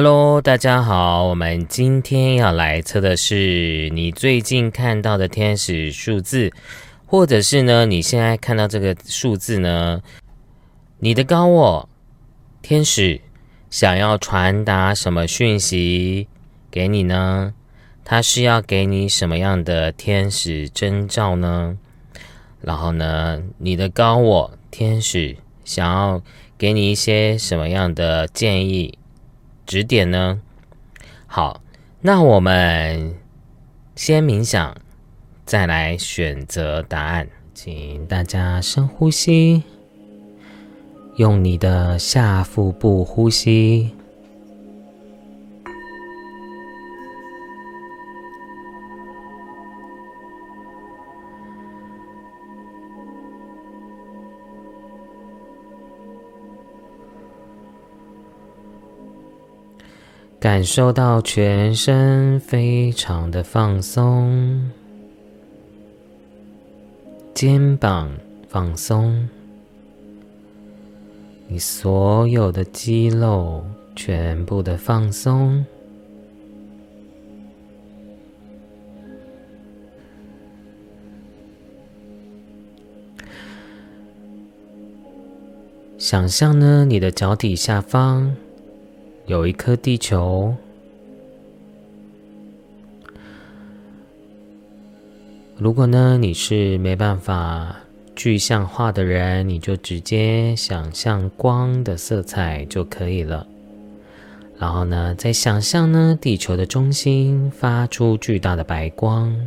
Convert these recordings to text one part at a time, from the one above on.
Hello，大家好，我们今天要来测的是你最近看到的天使数字，或者是呢，你现在看到这个数字呢，你的高我天使想要传达什么讯息给你呢？他是要给你什么样的天使征兆呢？然后呢，你的高我天使想要给你一些什么样的建议？指点呢？好，那我们先冥想，再来选择答案。请大家深呼吸，用你的下腹部呼吸。感受到全身非常的放松，肩膀放松，你所有的肌肉全部的放松。想象呢，你的脚底下方。有一颗地球。如果呢你是没办法具象化的人，你就直接想象光的色彩就可以了。然后呢，再想象呢地球的中心发出巨大的白光，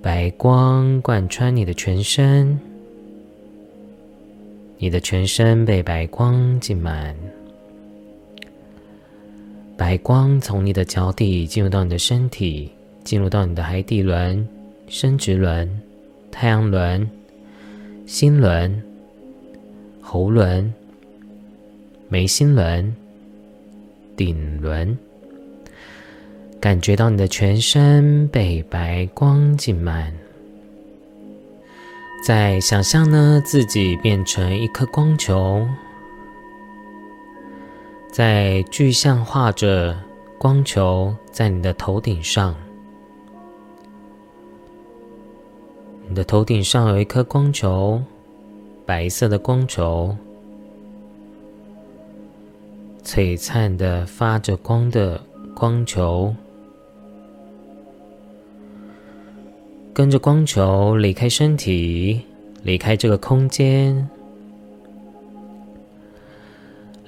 白光贯穿你的全身，你的全身被白光浸满。白光从你的脚底进入到你的身体，进入到你的海底轮、生殖轮、太阳轮、心轮、喉轮、眉心轮、顶轮，感觉到你的全身被白光浸满。再想象呢，自己变成一颗光球。在具象化着光球在你的头顶上，你的头顶上有一颗光球，白色的光球，璀璨的发着光的光球，跟着光球离开身体，离开这个空间。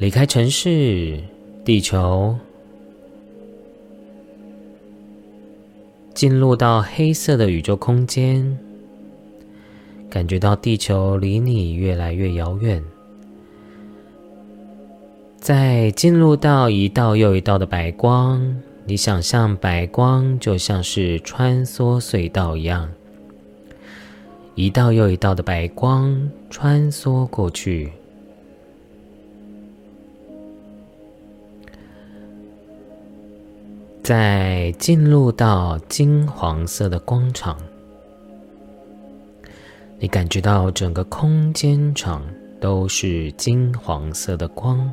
离开城市，地球，进入到黑色的宇宙空间，感觉到地球离你越来越遥远。再进入到一道又一道的白光，你想象白光就像是穿梭隧道一样，一道又一道的白光穿梭过去。在进入到金黄色的光场，你感觉到整个空间场都是金黄色的光。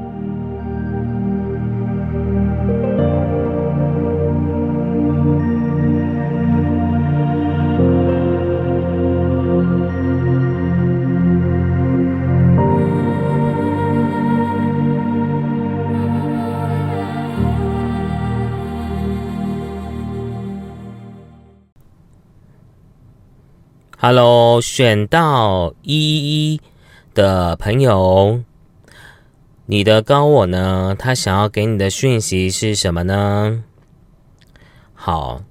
Hello，选到一一的朋友，你的高我呢？他想要给你的讯息是什么呢？好，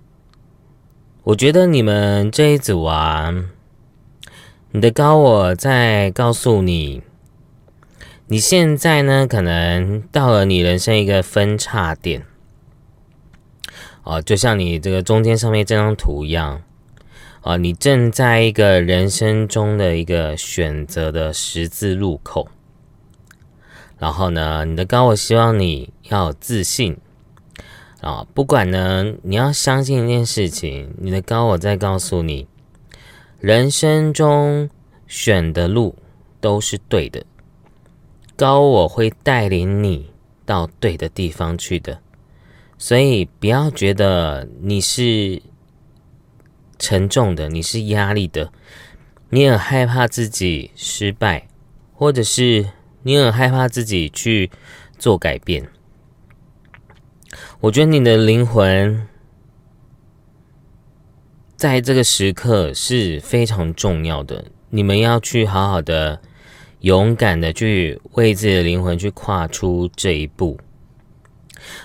我觉得你们这一组啊，你的高我在告诉你，你现在呢，可能到了你人生一个分叉点，哦，就像你这个中间上面这张图一样。啊，你正在一个人生中的一个选择的十字路口，然后呢，你的高我希望你要自信。啊，不管呢，你要相信一件事情，你的高我在告诉你，人生中选的路都是对的，高我会带领你到对的地方去的，所以不要觉得你是。沉重的，你是压力的，你很害怕自己失败，或者是你很害怕自己去做改变。我觉得你的灵魂在这个时刻是非常重要的，你们要去好好的、勇敢的去为自己的灵魂去跨出这一步。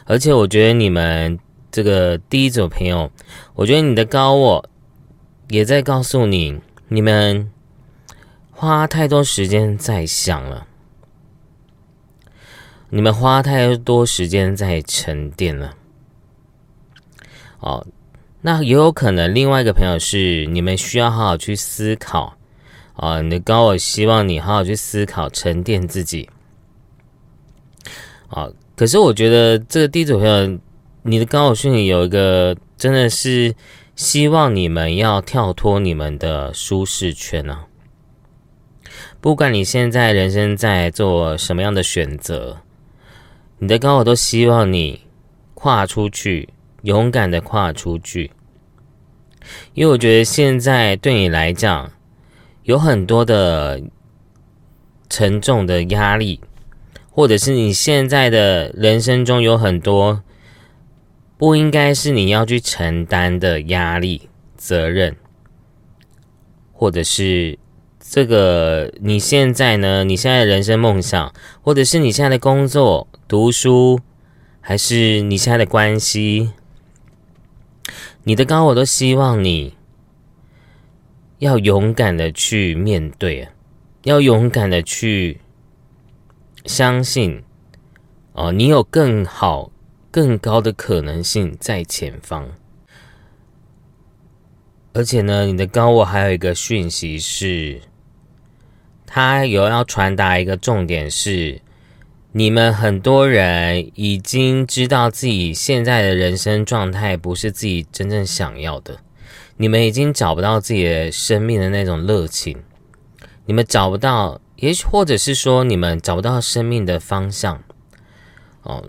而且，我觉得你们这个第一组朋友，我觉得你的高我。也在告诉你，你们花太多时间在想了，你们花太多时间在沉淀了。哦，那也有可能另外一个朋友是你们需要好好去思考啊。你的高我希望你好好去思考，沉淀自己。啊，可是我觉得这个第一组朋友，你的高我训里有一个真的是。希望你们要跳脱你们的舒适圈啊！不管你现在人生在做什么样的选择，你的高我都希望你跨出去，勇敢的跨出去。因为我觉得现在对你来讲，有很多的沉重的压力，或者是你现在的人生中有很多。不应该是你要去承担的压力、责任，或者是这个你现在呢？你现在的人生梦想，或者是你现在的工作、读书，还是你现在的关系，你的高我都希望你要勇敢的去面对，要勇敢的去相信哦，你有更好。更高的可能性在前方，而且呢，你的高我还有一个讯息是，他有要传达一个重点是，你们很多人已经知道自己现在的人生状态不是自己真正想要的，你们已经找不到自己的生命的那种热情，你们找不到，也许或者是说你们找不到生命的方向，哦。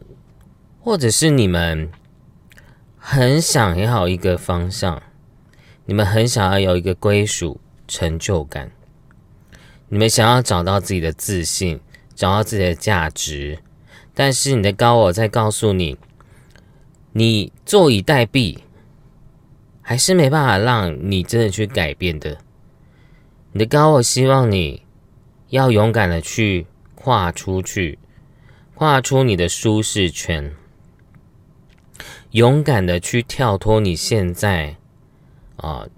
或者是你们很想要一个方向，你们很想要有一个归属、成就感，你们想要找到自己的自信，找到自己的价值，但是你的高我在告诉你，你坐以待毙，还是没办法让你真的去改变的。你的高我希望你要勇敢的去跨出去，跨出你的舒适圈。勇敢的去跳脱你现在啊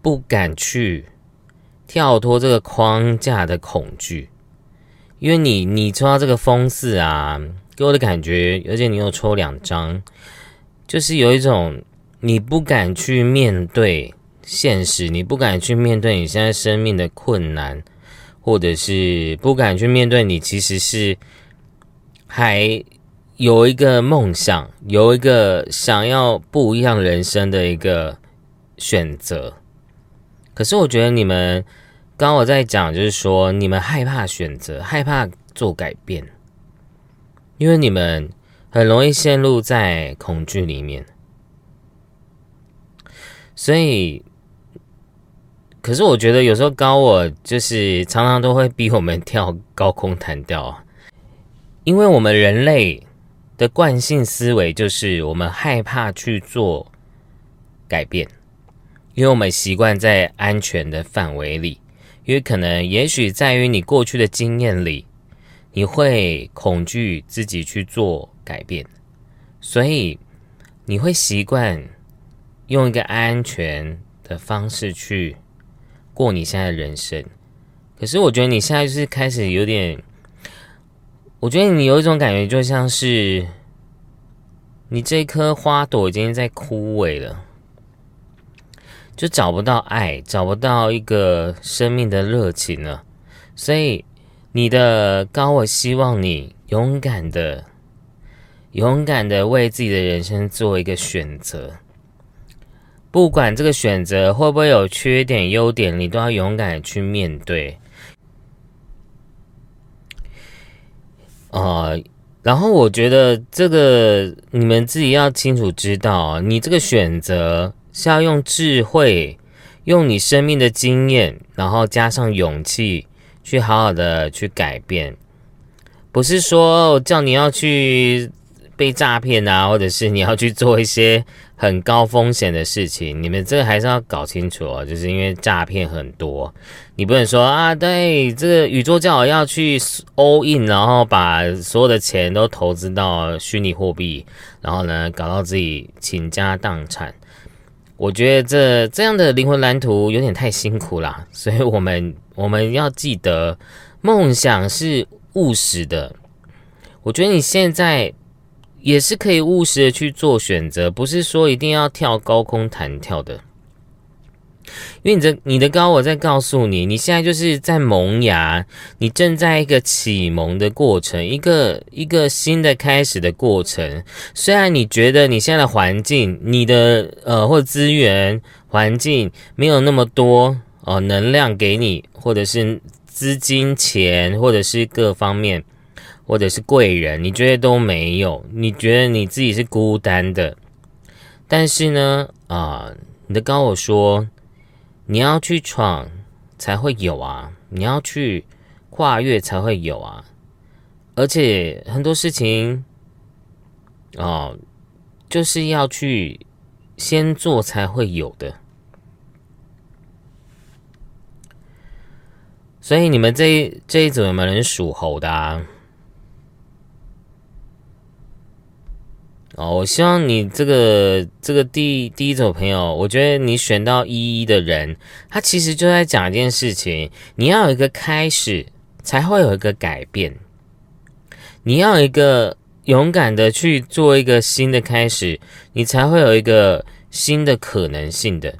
不敢去跳脱这个框架的恐惧，因为你你抽到这个风四啊，给我的感觉，而且你又抽两张，就是有一种你不敢去面对现实，你不敢去面对你现在生命的困难，或者是不敢去面对你其实是还。有一个梦想，有一个想要不一样人生的一个选择。可是我觉得你们刚我在讲，就是说你们害怕选择，害怕做改变，因为你们很容易陷入在恐惧里面。所以，可是我觉得有时候高我就是常常都会逼我们跳高空弹跳，因为我们人类。的惯性思维就是我们害怕去做改变，因为我们习惯在安全的范围里，因为可能也许在于你过去的经验里，你会恐惧自己去做改变，所以你会习惯用一个安全的方式去过你现在的人生。可是我觉得你现在就是开始有点，我觉得你有一种感觉，就像是你这颗花朵已经在枯萎了。就找不到爱，找不到一个生命的热情了。所以，你的高我希望你勇敢的、勇敢的为自己的人生做一个选择。不管这个选择会不会有缺点、优点，你都要勇敢去面对。呃，然后我觉得这个你们自己要清楚知道，你这个选择。是要用智慧，用你生命的经验，然后加上勇气，去好好的去改变。不是说叫你要去被诈骗啊，或者是你要去做一些很高风险的事情。你们这个还是要搞清楚哦，就是因为诈骗很多，你不能说啊，对这个宇宙叫我要去 all in，然后把所有的钱都投资到虚拟货币，然后呢，搞到自己倾家荡产。我觉得这这样的灵魂蓝图有点太辛苦啦，所以我们我们要记得，梦想是务实的。我觉得你现在也是可以务实的去做选择，不是说一定要跳高空弹跳的。因为你的你的高我在告诉你，你现在就是在萌芽，你正在一个启蒙的过程，一个一个新的开始的过程。虽然你觉得你现在的环境，你的呃或资源环境没有那么多哦，能量给你，或者是资金钱，或者是各方面，或者是贵人，你觉得都没有，你觉得你自己是孤单的。但是呢，啊，你的高我说。你要去闯，才会有啊！你要去跨越，才会有啊！而且很多事情，哦，就是要去先做才会有的。所以你们这一这一组有没有人属猴的啊？哦，我希望你这个这个第第一组朋友，我觉得你选到一一的人，他其实就在讲一件事情：你要有一个开始，才会有一个改变；你要一个勇敢的去做一个新的开始，你才会有一个新的可能性的。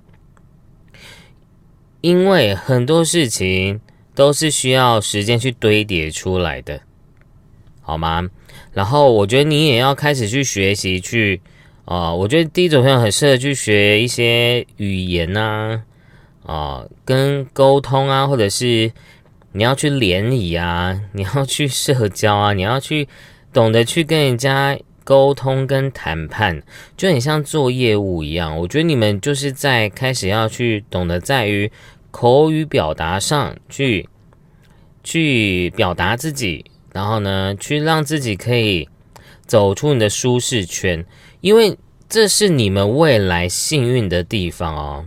因为很多事情都是需要时间去堆叠出来的，好吗？然后我觉得你也要开始去学习，去啊，我觉得第一种朋友很适合去学一些语言呐，啊，跟沟通啊，或者是你要去联谊啊，你要去社交啊，你要去懂得去跟人家沟通跟谈判，就很像做业务一样。我觉得你们就是在开始要去懂得在于口语表达上去去表达自己。然后呢，去让自己可以走出你的舒适圈，因为这是你们未来幸运的地方哦。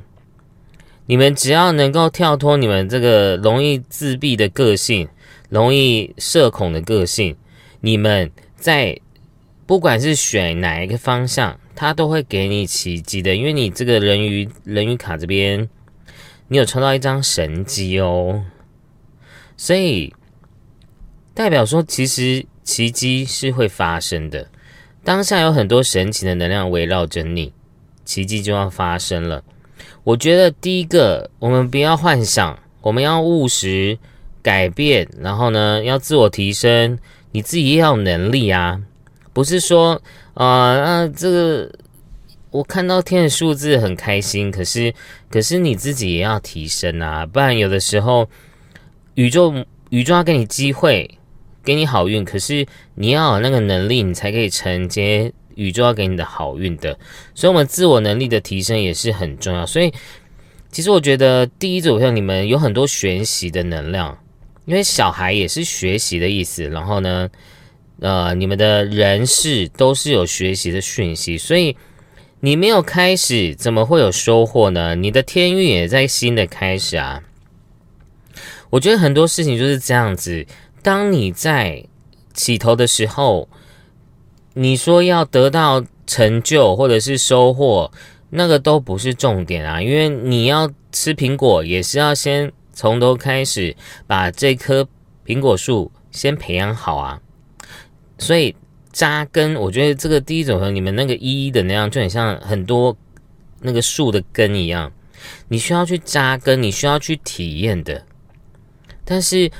你们只要能够跳脱你们这个容易自闭的个性、容易社恐的个性，你们在不管是选哪一个方向，它都会给你奇迹的。因为你这个人鱼人鱼卡这边，你有抽到一张神机哦，所以。代表说，其实奇迹是会发生的。当下有很多神奇的能量围绕着你，奇迹就要发生了。我觉得第一个，我们不要幻想，我们要务实改变，然后呢，要自我提升，你自己也要有能力啊。不是说啊，那这个我看到天的数字很开心，可是可是你自己也要提升啊，不然有的时候宇宙宇宙要给你机会。给你好运，可是你要有那个能力，你才可以承接宇宙要给你的好运的。所以，我们自我能力的提升也是很重要。所以，其实我觉得第一组像你们有很多学习的能量，因为小孩也是学习的意思。然后呢，呃，你们的人事都是有学习的讯息，所以你没有开始，怎么会有收获呢？你的天运也在新的开始啊。我觉得很多事情就是这样子，当你在起头的时候，你说要得到成就或者是收获，那个都不是重点啊，因为你要吃苹果，也是要先从头开始把这棵苹果树先培养好啊，所以。扎根，我觉得这个第一种和你们那个一一的那样，就很像很多那个树的根一样，你需要去扎根，你需要去体验的。但是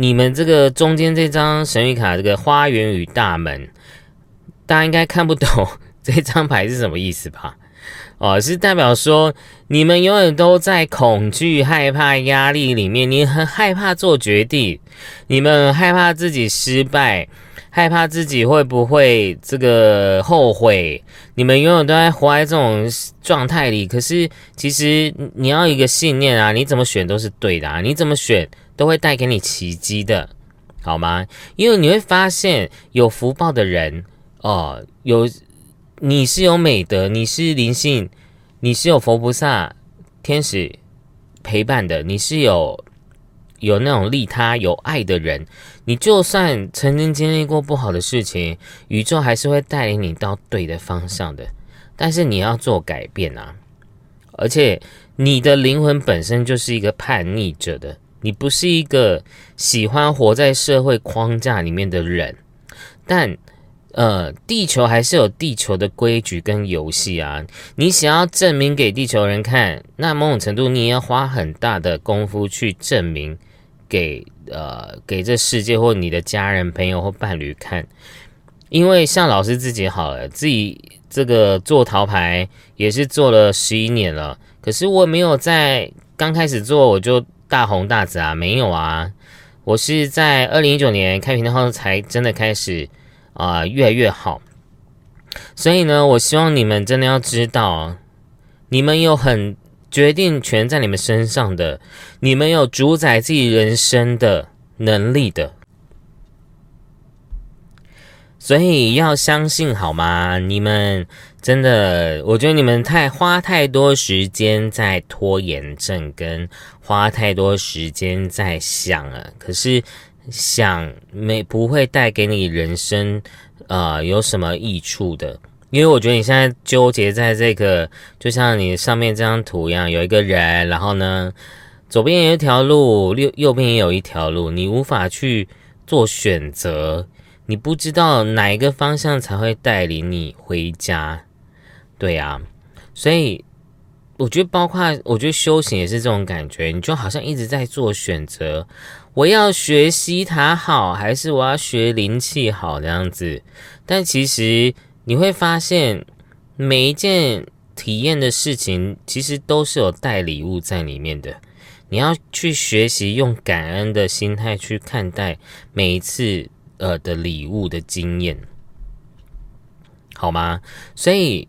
你们这个中间这张神谕卡，这个花园与大门，大家应该看不懂 这张牌是什么意思吧？哦，是代表说你们永远都在恐惧、害怕、压力里面，你很害怕做决定，你们害怕自己失败。害怕自己会不会这个后悔？你们永远都在活在这种状态里。可是其实你要一个信念啊，你怎么选都是对的啊，你怎么选都会带给你奇迹的，好吗？因为你会发现有福报的人哦，有你是有美德，你是灵性，你是有佛菩萨、天使陪伴的，你是有。有那种利他、有爱的人，你就算曾经经历过不好的事情，宇宙还是会带领你到对的方向的。但是你要做改变啊！而且你的灵魂本身就是一个叛逆者的，你不是一个喜欢活在社会框架里面的人。但呃，地球还是有地球的规矩跟游戏啊。你想要证明给地球人看，那某种程度你也要花很大的功夫去证明。给呃给这世界或你的家人、朋友或伴侣看，因为像老师自己好了，自己这个做桃牌也是做了十一年了，可是我没有在刚开始做我就大红大紫啊，没有啊，我是在二零一九年开频道后才真的开始啊越来越好，所以呢，我希望你们真的要知道，你们有很。决定权在你们身上的，你们有主宰自己人生的能力的，所以要相信好吗？你们真的，我觉得你们太花太多时间在拖延症，跟花太多时间在想了。可是想没不会带给你人生啊有什么益处的。因为我觉得你现在纠结在这个，就像你上面这张图一样，有一个人，然后呢，左边有一条路，右右边也有一条路，你无法去做选择，你不知道哪一个方向才会带领你回家，对呀，所以我觉得，包括我觉得修行也是这种感觉，你就好像一直在做选择，我要学西塔好，还是我要学灵气好这样子，但其实。你会发现，每一件体验的事情，其实都是有带礼物在里面的。你要去学习用感恩的心态去看待每一次呃的礼物的经验，好吗？所以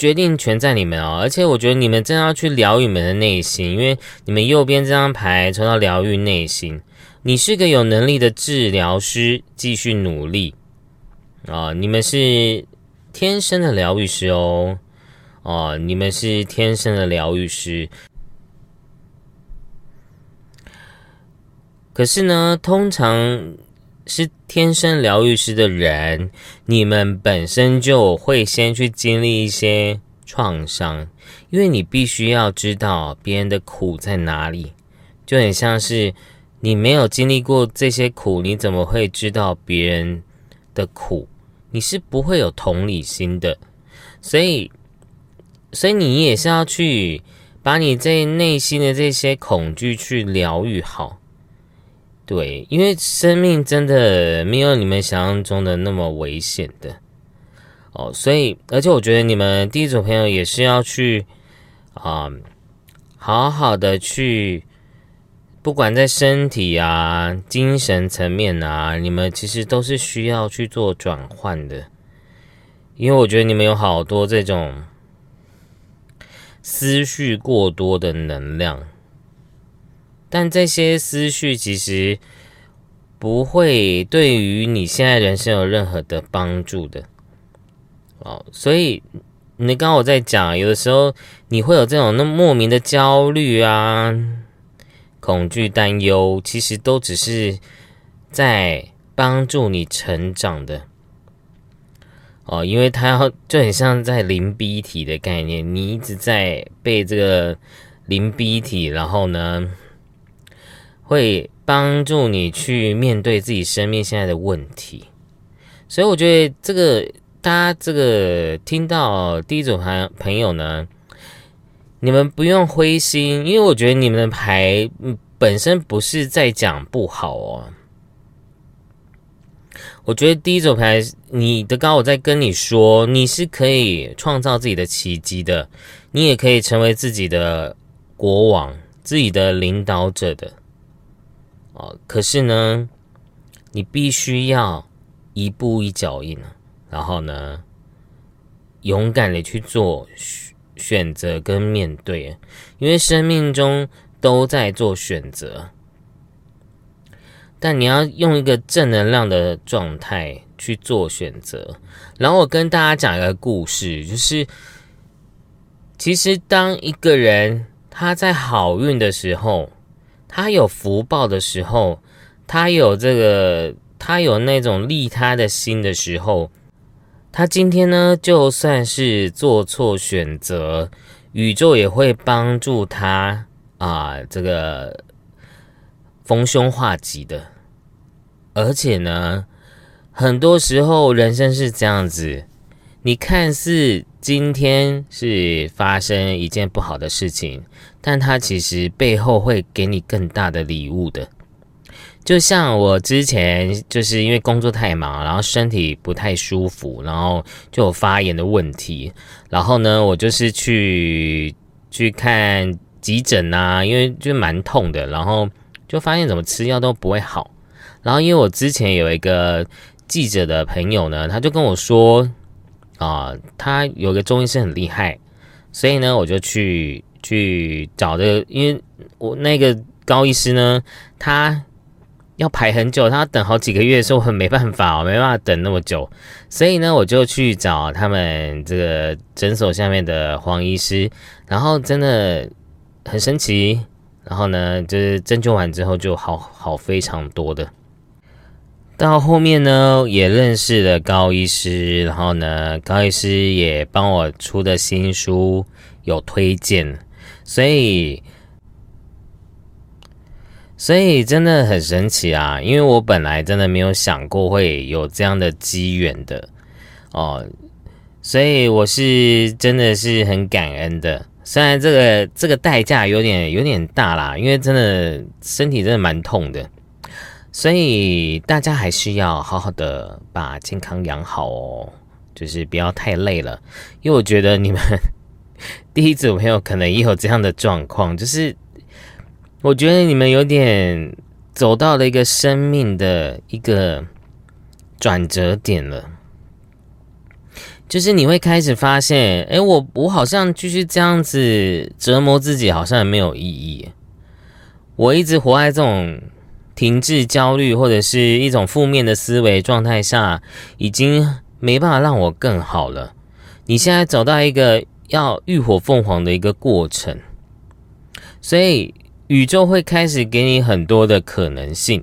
决定权在你们哦。而且我觉得你们真要去疗愈你们的内心，因为你们右边这张牌抽到疗愈内心，你是个有能力的治疗师，继续努力。啊，你们是天生的疗愈师哦，哦，你们是天生的疗愈师。可是呢，通常是天生疗愈师的人，你们本身就会先去经历一些创伤，因为你必须要知道别人的苦在哪里，就很像是你没有经历过这些苦，你怎么会知道别人？的苦，你是不会有同理心的，所以，所以你也是要去把你这内心的这些恐惧去疗愈好，对，因为生命真的没有你们想象中的那么危险的哦，所以，而且我觉得你们第一组朋友也是要去啊，好好的去。不管在身体啊、精神层面啊，你们其实都是需要去做转换的，因为我觉得你们有好多这种思绪过多的能量，但这些思绪其实不会对于你现在人生有任何的帮助的。哦，所以你刚刚我在讲，有的时候你会有这种那莫名的焦虑啊、恐惧、担忧，其实都只是在帮助你成长的。哦，因为它要就很像在淋逼体的概念，你一直在被这个淋逼体，然后呢，会帮助你去面对自己生命现在的问题。所以我觉得这个大家这个听到第一组朋朋友呢，你们不用灰心，因为我觉得你们的牌本身不是在讲不好哦。我觉得第一组牌，你的高我在跟你说，你是可以创造自己的奇迹的，你也可以成为自己的国王、自己的领导者的。哦，可是呢，你必须要一步一脚印然后呢，勇敢的去做选择跟面对，因为生命中都在做选择。但你要用一个正能量的状态去做选择。然后我跟大家讲一个故事，就是其实当一个人他在好运的时候，他有福报的时候，他有这个他有那种利他的心的时候，他今天呢就算是做错选择，宇宙也会帮助他啊，这个。逢凶化吉的，而且呢，很多时候人生是这样子，你看似今天是发生一件不好的事情，但它其实背后会给你更大的礼物的。就像我之前就是因为工作太忙，然后身体不太舒服，然后就有发炎的问题，然后呢，我就是去去看急诊啊，因为就蛮痛的，然后。就发现怎么吃药都不会好，然后因为我之前有一个记者的朋友呢，他就跟我说，啊，他有个中医师很厉害，所以呢，我就去去找的，因为我那个高医师呢，他要排很久，他要等好几个月，说我很没办法，我没办法等那么久，所以呢，我就去找他们这个诊所下面的黄医师，然后真的很神奇。然后呢，就是针灸完之后就好好非常多的。到后面呢，也认识了高医师，然后呢，高医师也帮我出的新书有推荐，所以，所以真的很神奇啊！因为我本来真的没有想过会有这样的机缘的哦，所以我是真的是很感恩的。虽然这个这个代价有点有点大啦，因为真的身体真的蛮痛的，所以大家还是要好好的把健康养好哦，就是不要太累了。因为我觉得你们第一组朋友可能也有这样的状况，就是我觉得你们有点走到了一个生命的一个转折点了。就是你会开始发现，哎，我我好像继续这样子折磨自己，好像没有意义。我一直活在这种停滞、焦虑或者是一种负面的思维状态下，已经没办法让我更好了。你现在走到一个要浴火凤凰的一个过程，所以宇宙会开始给你很多的可能性。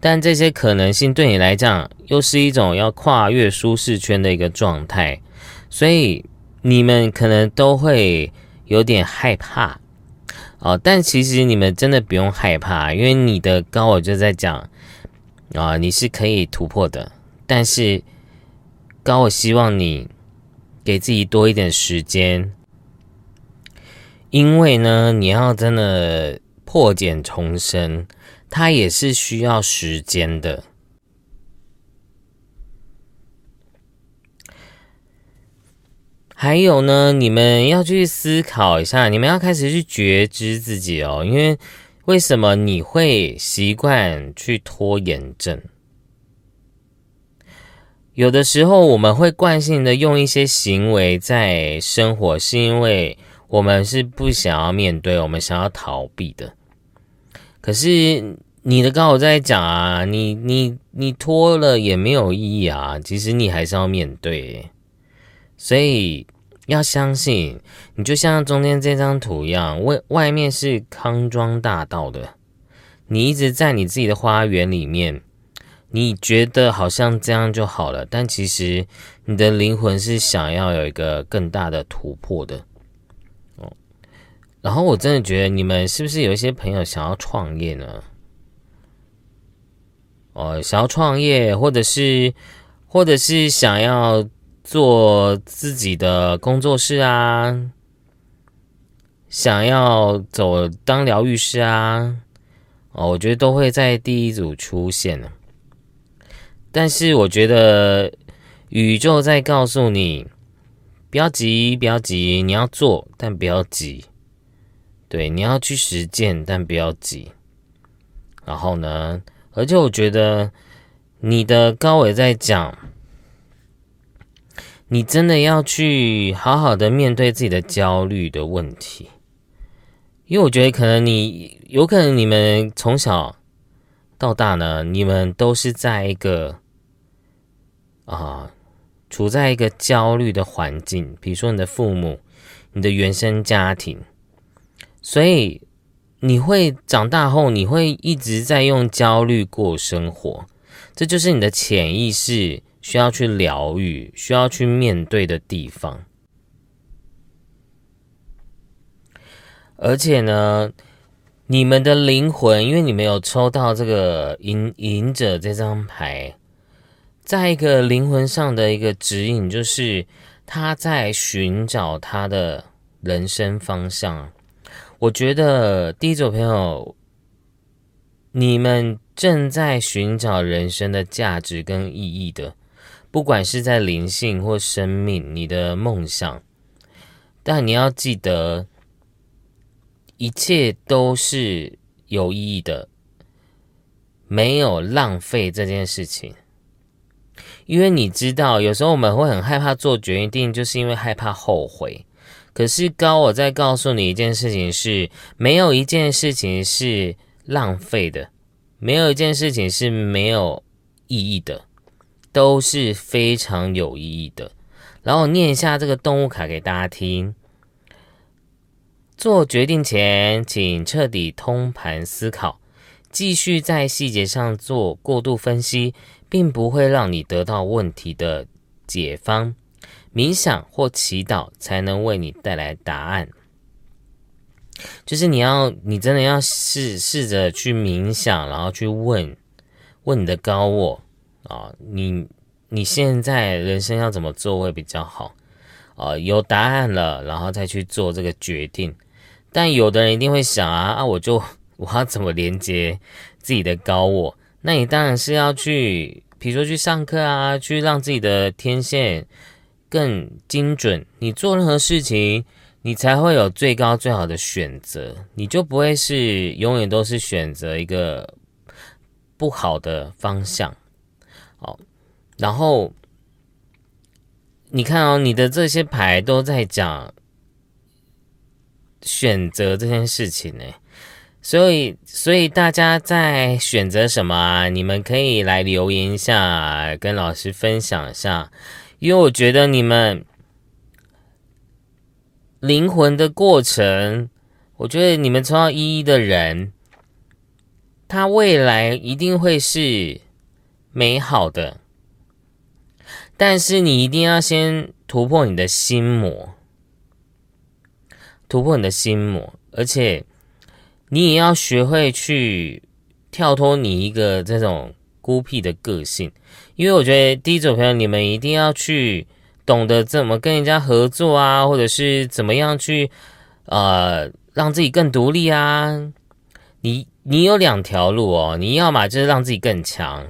但这些可能性对你来讲，又是一种要跨越舒适圈的一个状态，所以你们可能都会有点害怕哦。但其实你们真的不用害怕，因为你的高我就在讲啊，你是可以突破的。但是高我希望你给自己多一点时间，因为呢，你要真的破茧重生。它也是需要时间的。还有呢，你们要去思考一下，你们要开始去觉知自己哦。因为为什么你会习惯去拖延症？有的时候我们会惯性的用一些行为在生活，是因为我们是不想要面对，我们想要逃避的。可是你的刚好在讲啊，你你你拖了也没有意义啊，其实你还是要面对，所以要相信，你就像中间这张图一样，外外面是康庄大道的，你一直在你自己的花园里面，你觉得好像这样就好了，但其实你的灵魂是想要有一个更大的突破的。哦，然后我真的觉得你们是不是有一些朋友想要创业呢？哦，想要创业，或者是，或者是想要。做自己的工作室啊，想要走当疗愈师啊，哦，我觉得都会在第一组出现呢。但是我觉得宇宙在告诉你，不要急，不要急，你要做，但不要急。对，你要去实践，但不要急。然后呢，而且我觉得你的高伟在讲。你真的要去好好的面对自己的焦虑的问题，因为我觉得可能你有可能你们从小到大呢，你们都是在一个啊处在一个焦虑的环境，比如说你的父母、你的原生家庭，所以你会长大后你会一直在用焦虑过生活，这就是你的潜意识。需要去疗愈、需要去面对的地方，而且呢，你们的灵魂，因为你们有抽到这个隐隐者这张牌，在一个灵魂上的一个指引，就是他在寻找他的人生方向。我觉得第一组朋友，你们正在寻找人生的价值跟意义的。不管是在灵性或生命，你的梦想，但你要记得，一切都是有意义的，没有浪费这件事情。因为你知道，有时候我们会很害怕做决定，就是因为害怕后悔。可是高，我在告诉你一件事情是，没有一件事情是浪费的，没有一件事情是没有意义的。都是非常有意义的。然后念一下这个动物卡给大家听。做决定前，请彻底通盘思考，继续在细节上做过度分析，并不会让你得到问题的解方。冥想或祈祷才能为你带来答案。就是你要，你真的要试试着去冥想，然后去问问你的高我。啊，你你现在人生要怎么做会比较好？啊，有答案了，然后再去做这个决定。但有的人一定会想啊啊，我就 我要怎么连接自己的高我？那你当然是要去，比如说去上课啊，去让自己的天线更精准。你做任何事情，你才会有最高最好的选择，你就不会是永远都是选择一个不好的方向。好，然后你看哦，你的这些牌都在讲选择这件事情呢，所以，所以大家在选择什么啊？你们可以来留言一下，跟老师分享一下，因为我觉得你们灵魂的过程，我觉得你们抽到一一的人，他未来一定会是。美好的，但是你一定要先突破你的心魔，突破你的心魔，而且你也要学会去跳脱你一个这种孤僻的个性，因为我觉得第一组朋友你们一定要去懂得怎么跟人家合作啊，或者是怎么样去呃让自己更独立啊。你你有两条路哦，你要么就是让自己更强。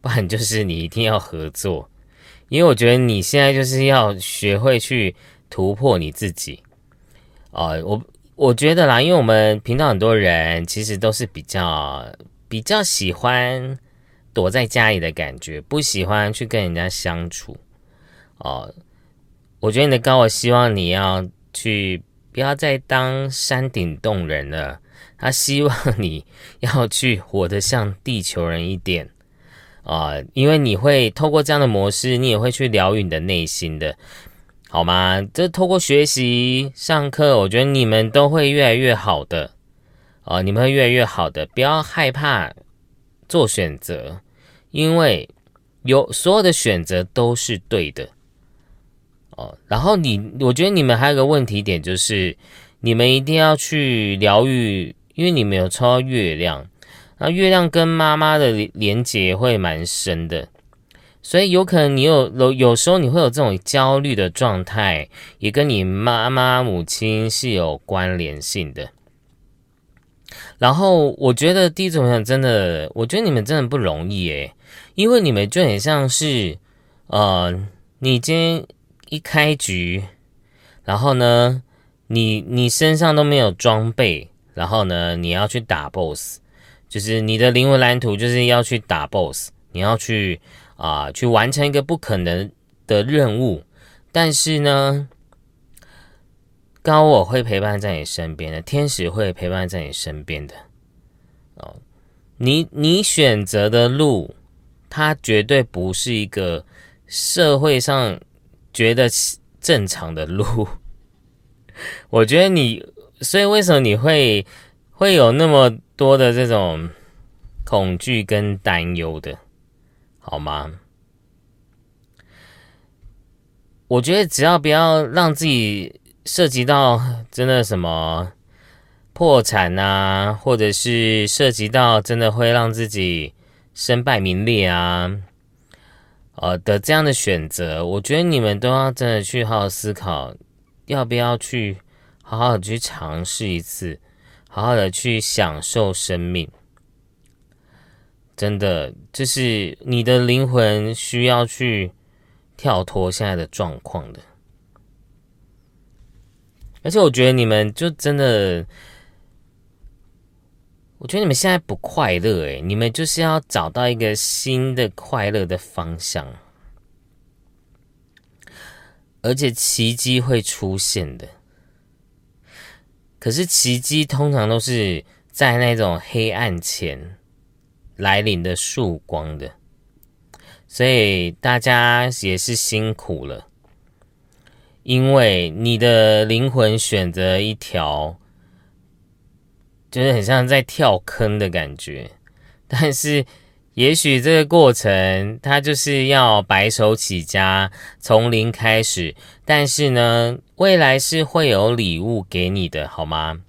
不然就是你一定要合作，因为我觉得你现在就是要学会去突破你自己啊！我我觉得啦，因为我们频道很多人其实都是比较比较喜欢躲在家里的感觉，不喜欢去跟人家相处哦。我觉得你的高，我希望你要去不要再当山顶洞人了，他希望你要去活得像地球人一点。啊，因为你会透过这样的模式，你也会去疗愈你的内心的。好吗？这透过学习上课，我觉得你们都会越来越好的哦，你们会越来越好的，不要害怕做选择，因为有所有的选择都是对的哦。然后你，我觉得你们还有个问题点就是，你们一定要去疗愈，因为你们有抽到月亮，那月亮跟妈妈的连结会蛮深的。所以有可能你有有有时候你会有这种焦虑的状态，也跟你妈妈母亲是有关联性的。然后我觉得第一种想真的，我觉得你们真的不容易诶，因为你们就很像是，呃，你今天一开局，然后呢，你你身上都没有装备，然后呢，你要去打 BOSS，就是你的灵魂蓝图就是要去打 BOSS，你要去。啊，去完成一个不可能的任务，但是呢，高我会陪伴在你身边的，天使会陪伴在你身边的。哦，你你选择的路，它绝对不是一个社会上觉得正常的路。我觉得你，所以为什么你会会有那么多的这种恐惧跟担忧的？好吗？我觉得只要不要让自己涉及到真的什么破产啊，或者是涉及到真的会让自己身败名裂啊，呃的这样的选择，我觉得你们都要真的去好好思考，要不要去好好的去尝试一次，好好的去享受生命。真的，就是你的灵魂需要去跳脱现在的状况的，而且我觉得你们就真的，我觉得你们现在不快乐诶，你们就是要找到一个新的快乐的方向，而且奇迹会出现的。可是奇迹通常都是在那种黑暗前。来临的曙光的，所以大家也是辛苦了，因为你的灵魂选择一条，就是很像在跳坑的感觉，但是也许这个过程它就是要白手起家，从零开始，但是呢，未来是会有礼物给你的，好吗？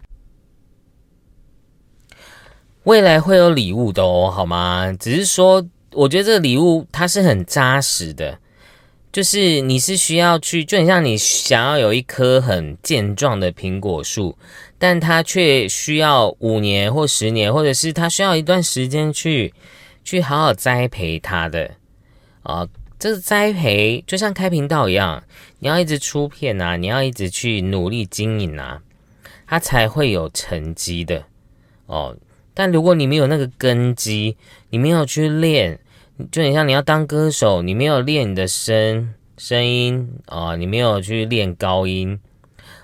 未来会有礼物的哦，好吗？只是说，我觉得这个礼物它是很扎实的，就是你是需要去，就很像你想要有一棵很健壮的苹果树，但它却需要五年或十年，或者是它需要一段时间去去好好栽培它的啊。这个栽培就像开频道一样，你要一直出片啊，你要一直去努力经营啊，它才会有成绩的哦。但如果你没有那个根基，你没有去练，就很像你要当歌手，你没有练你的声声音啊，你没有去练高音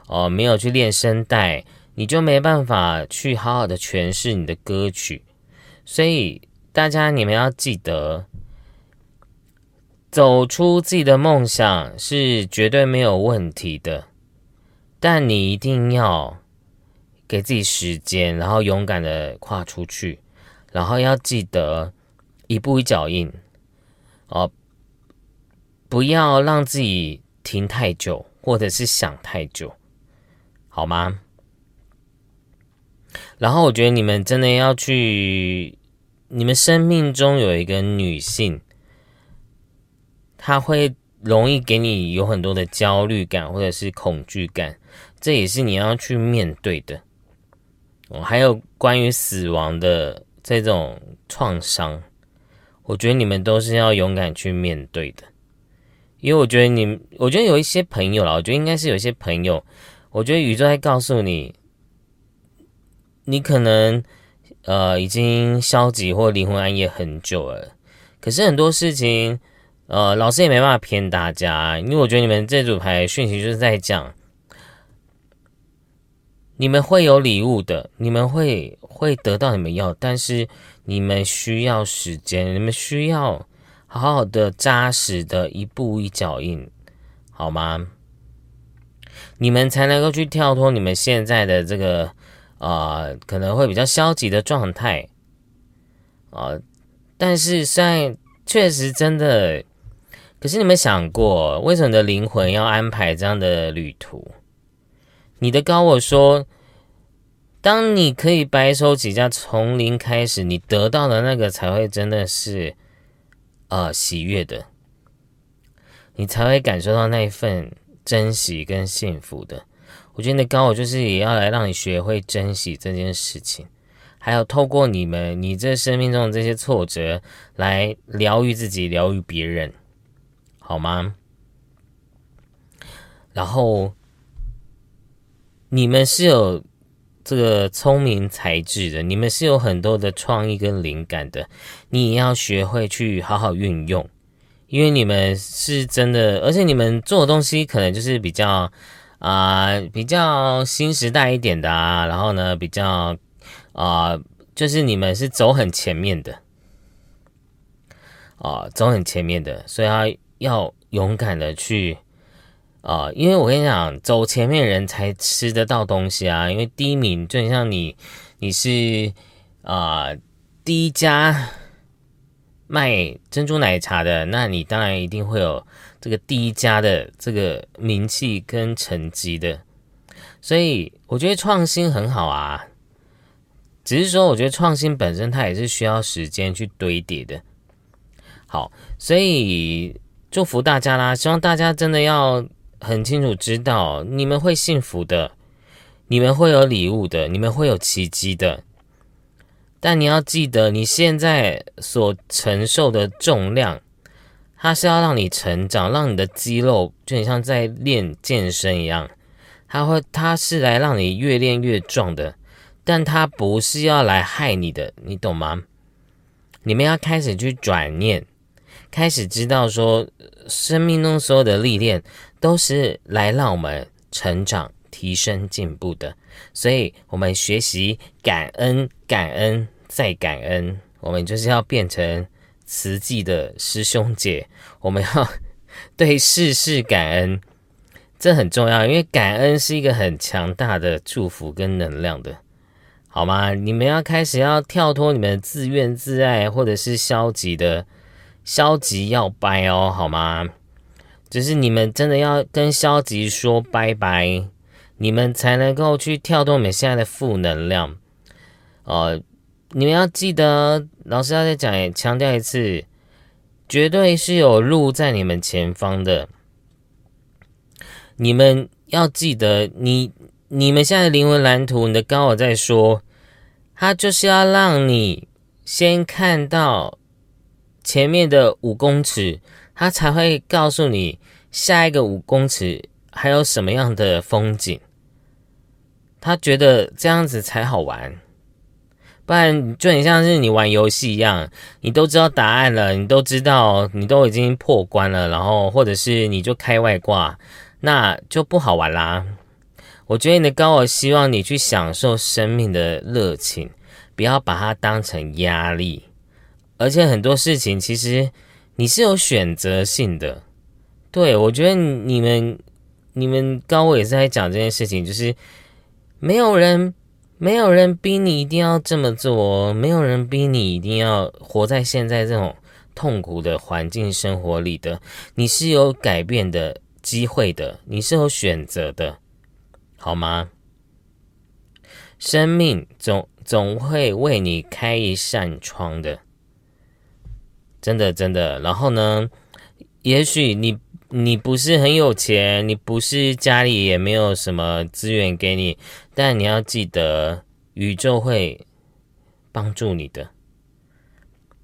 哦，没有去练声带，你就没办法去好好的诠释你的歌曲。所以大家你们要记得，走出自己的梦想是绝对没有问题的，但你一定要。给自己时间，然后勇敢的跨出去，然后要记得一步一脚印哦，不要让自己停太久，或者是想太久，好吗？然后我觉得你们真的要去，你们生命中有一个女性，她会容易给你有很多的焦虑感或者是恐惧感，这也是你要去面对的。还有关于死亡的这种创伤，我觉得你们都是要勇敢去面对的，因为我觉得你，我觉得有一些朋友啦，我觉得应该是有一些朋友，我觉得宇宙在告诉你，你可能呃已经消极或灵魂安逸很久了，可是很多事情，呃，老师也没办法骗大家，因为我觉得你们这组牌讯息就是在讲。你们会有礼物的，你们会会得到你们要，但是你们需要时间，你们需要好好的扎实的一步一脚印，好吗？你们才能够去跳脱你们现在的这个呃可能会比较消极的状态啊。但是虽然确实真的，可是你们想过，为什么你的灵魂要安排这样的旅途？你的高我说。当你可以白手起家，从零开始，你得到的那个才会真的是，呃，喜悦的，你才会感受到那一份珍惜跟幸福的。我觉得你的高我就是也要来让你学会珍惜这件事情，还有透过你们你这生命中的这些挫折来疗愈自己，疗愈别人，好吗？然后你们是有。这个聪明才智的，你们是有很多的创意跟灵感的，你也要学会去好好运用，因为你们是真的，而且你们做的东西可能就是比较啊比较新时代一点的啊，然后呢比较啊就是你们是走很前面的啊走很前面的，所以要要勇敢的去。啊，因为我跟你讲，走前面人才吃得到东西啊。因为第一名就像你，你是啊第一家卖珍珠奶茶的，那你当然一定会有这个第一家的这个名气跟成绩的。所以我觉得创新很好啊，只是说我觉得创新本身它也是需要时间去堆叠的。好，所以祝福大家啦，希望大家真的要。很清楚知道你们会幸福的，你们会有礼物的，你们会有奇迹的。但你要记得，你现在所承受的重量，它是要让你成长，让你的肌肉就很像在练健身一样，它会，它是来让你越练越壮的，但它不是要来害你的，你懂吗？你们要开始去转念，开始知道说，生命中所有的历练。都是来让我们成长、提升、进步的，所以我们学习感恩、感恩再感恩，我们就是要变成慈济的师兄姐，我们要对事事感恩，这很重要，因为感恩是一个很强大的祝福跟能量的，好吗？你们要开始要跳脱你们自怨自艾或者是消极的消极要掰哦，好吗？只是你们真的要跟消极说拜拜，你们才能够去跳动你们现在的负能量。呃，你们要记得，老师要再讲强调一次，绝对是有路在你们前方的。你们要记得，你你们现在的灵魂蓝图，你的高我在说，他就是要让你先看到前面的五公尺。他才会告诉你下一个五公尺还有什么样的风景。他觉得这样子才好玩，不然就很像是你玩游戏一样，你都知道答案了，你都知道你都已经破关了，然后或者是你就开外挂，那就不好玩啦。我觉得你的高我希望你去享受生命的热情，不要把它当成压力，而且很多事情其实。你是有选择性的，对我觉得你们你们高我也是在讲这件事情，就是没有人没有人逼你一定要这么做，没有人逼你一定要活在现在这种痛苦的环境生活里的，你是有改变的机会的，你是有选择的，好吗？生命总总会为你开一扇窗的。真的，真的。然后呢？也许你你不是很有钱，你不是家里也没有什么资源给你，但你要记得，宇宙会帮助你的。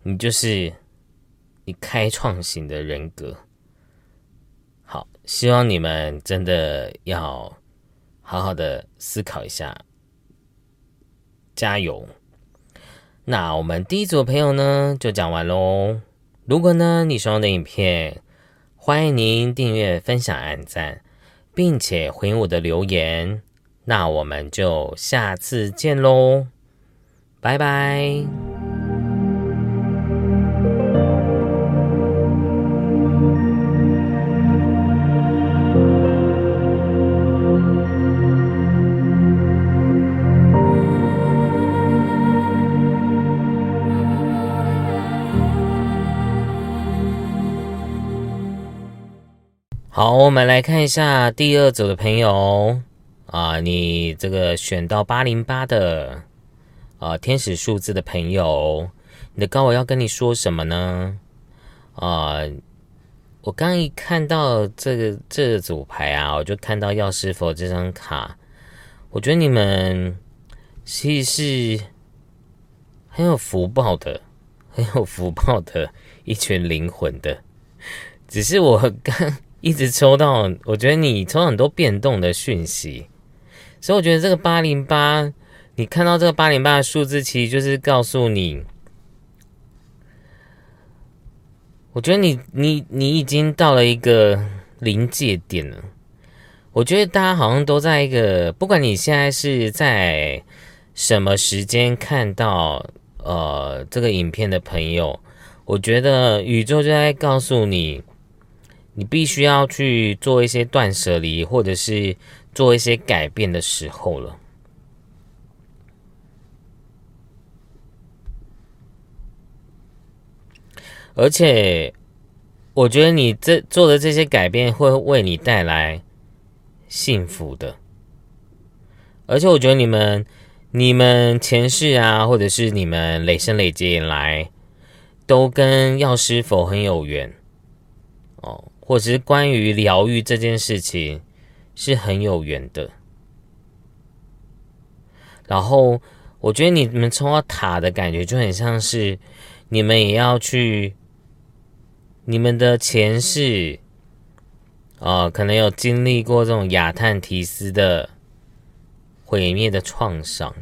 你就是你开创型的人格。好，希望你们真的要好好的思考一下，加油。那我们第一组朋友呢，就讲完喽。如果呢，你喜欢的影片，欢迎您订阅、分享、按赞，并且回应我的留言。那我们就下次见喽，拜拜。好，我们来看一下第二组的朋友啊，你这个选到八零八的啊天使数字的朋友，你的高我要跟你说什么呢？啊，我刚一看到这个这组牌啊，我就看到药师佛这张卡，我觉得你们其实是很有福报的，很有福报的一群灵魂的，只是我刚。一直抽到，我觉得你抽很多变动的讯息，所以我觉得这个八零八，你看到这个八零八的数字，其实就是告诉你，我觉得你你你已经到了一个临界点了。我觉得大家好像都在一个，不管你现在是在什么时间看到呃这个影片的朋友，我觉得宇宙就在告诉你。你必须要去做一些断舍离，或者是做一些改变的时候了。而且，我觉得你这做的这些改变会为你带来幸福的。而且，我觉得你们、你们前世啊，或者是你们累生累劫以来，都跟药师佛很有缘哦。或者是关于疗愈这件事情是很有缘的，然后我觉得你们抽到塔的感觉就很像是你们也要去你们的前世啊，可能有经历过这种亚特提斯的毁灭的创伤，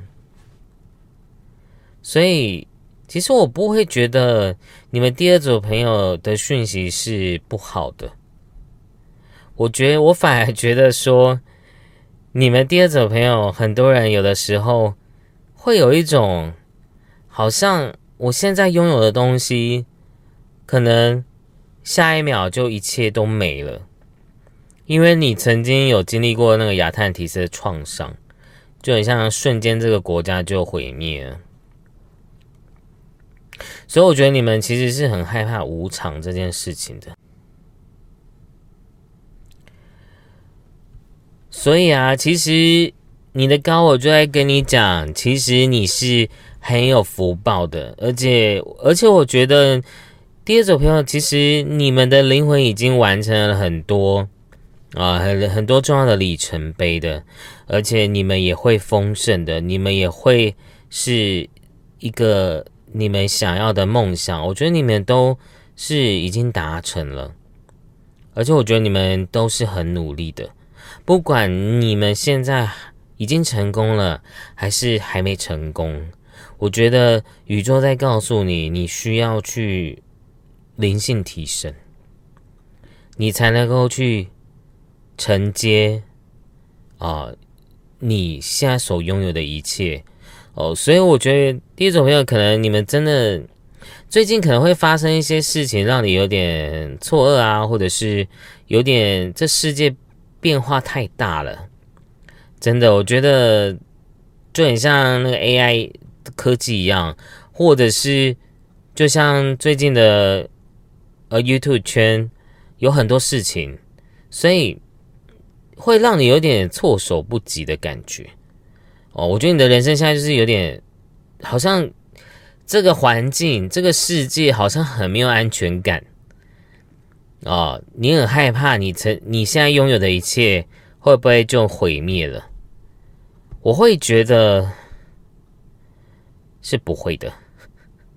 所以。其实我不会觉得你们第二组朋友的讯息是不好的，我觉得我反而觉得说，你们第二组朋友很多人有的时候会有一种，好像我现在拥有的东西，可能下一秒就一切都没了，因为你曾经有经历过那个亚特提斯的创伤，就很像瞬间这个国家就毁灭了。所以我觉得你们其实是很害怕无常这件事情的。所以啊，其实你的高我就在跟你讲，其实你是很有福报的，而且而且我觉得第二组朋友，其实你们的灵魂已经完成了很多啊，很很多重要的里程碑的，而且你们也会丰盛的，你们也会是一个。你们想要的梦想，我觉得你们都是已经达成了，而且我觉得你们都是很努力的。不管你们现在已经成功了，还是还没成功，我觉得宇宙在告诉你，你需要去灵性提升，你才能够去承接啊你现在所拥有的一切。哦，所以我觉得第一种朋友可能你们真的最近可能会发生一些事情，让你有点错愕啊，或者是有点这世界变化太大了。真的，我觉得就很像那个 AI 科技一样，或者是就像最近的呃 YouTube 圈有很多事情，所以会让你有点措手不及的感觉。哦，我觉得你的人生现在就是有点，好像这个环境、这个世界好像很没有安全感。哦，你很害怕，你曾你现在拥有的一切会不会就毁灭了？我会觉得是不会的。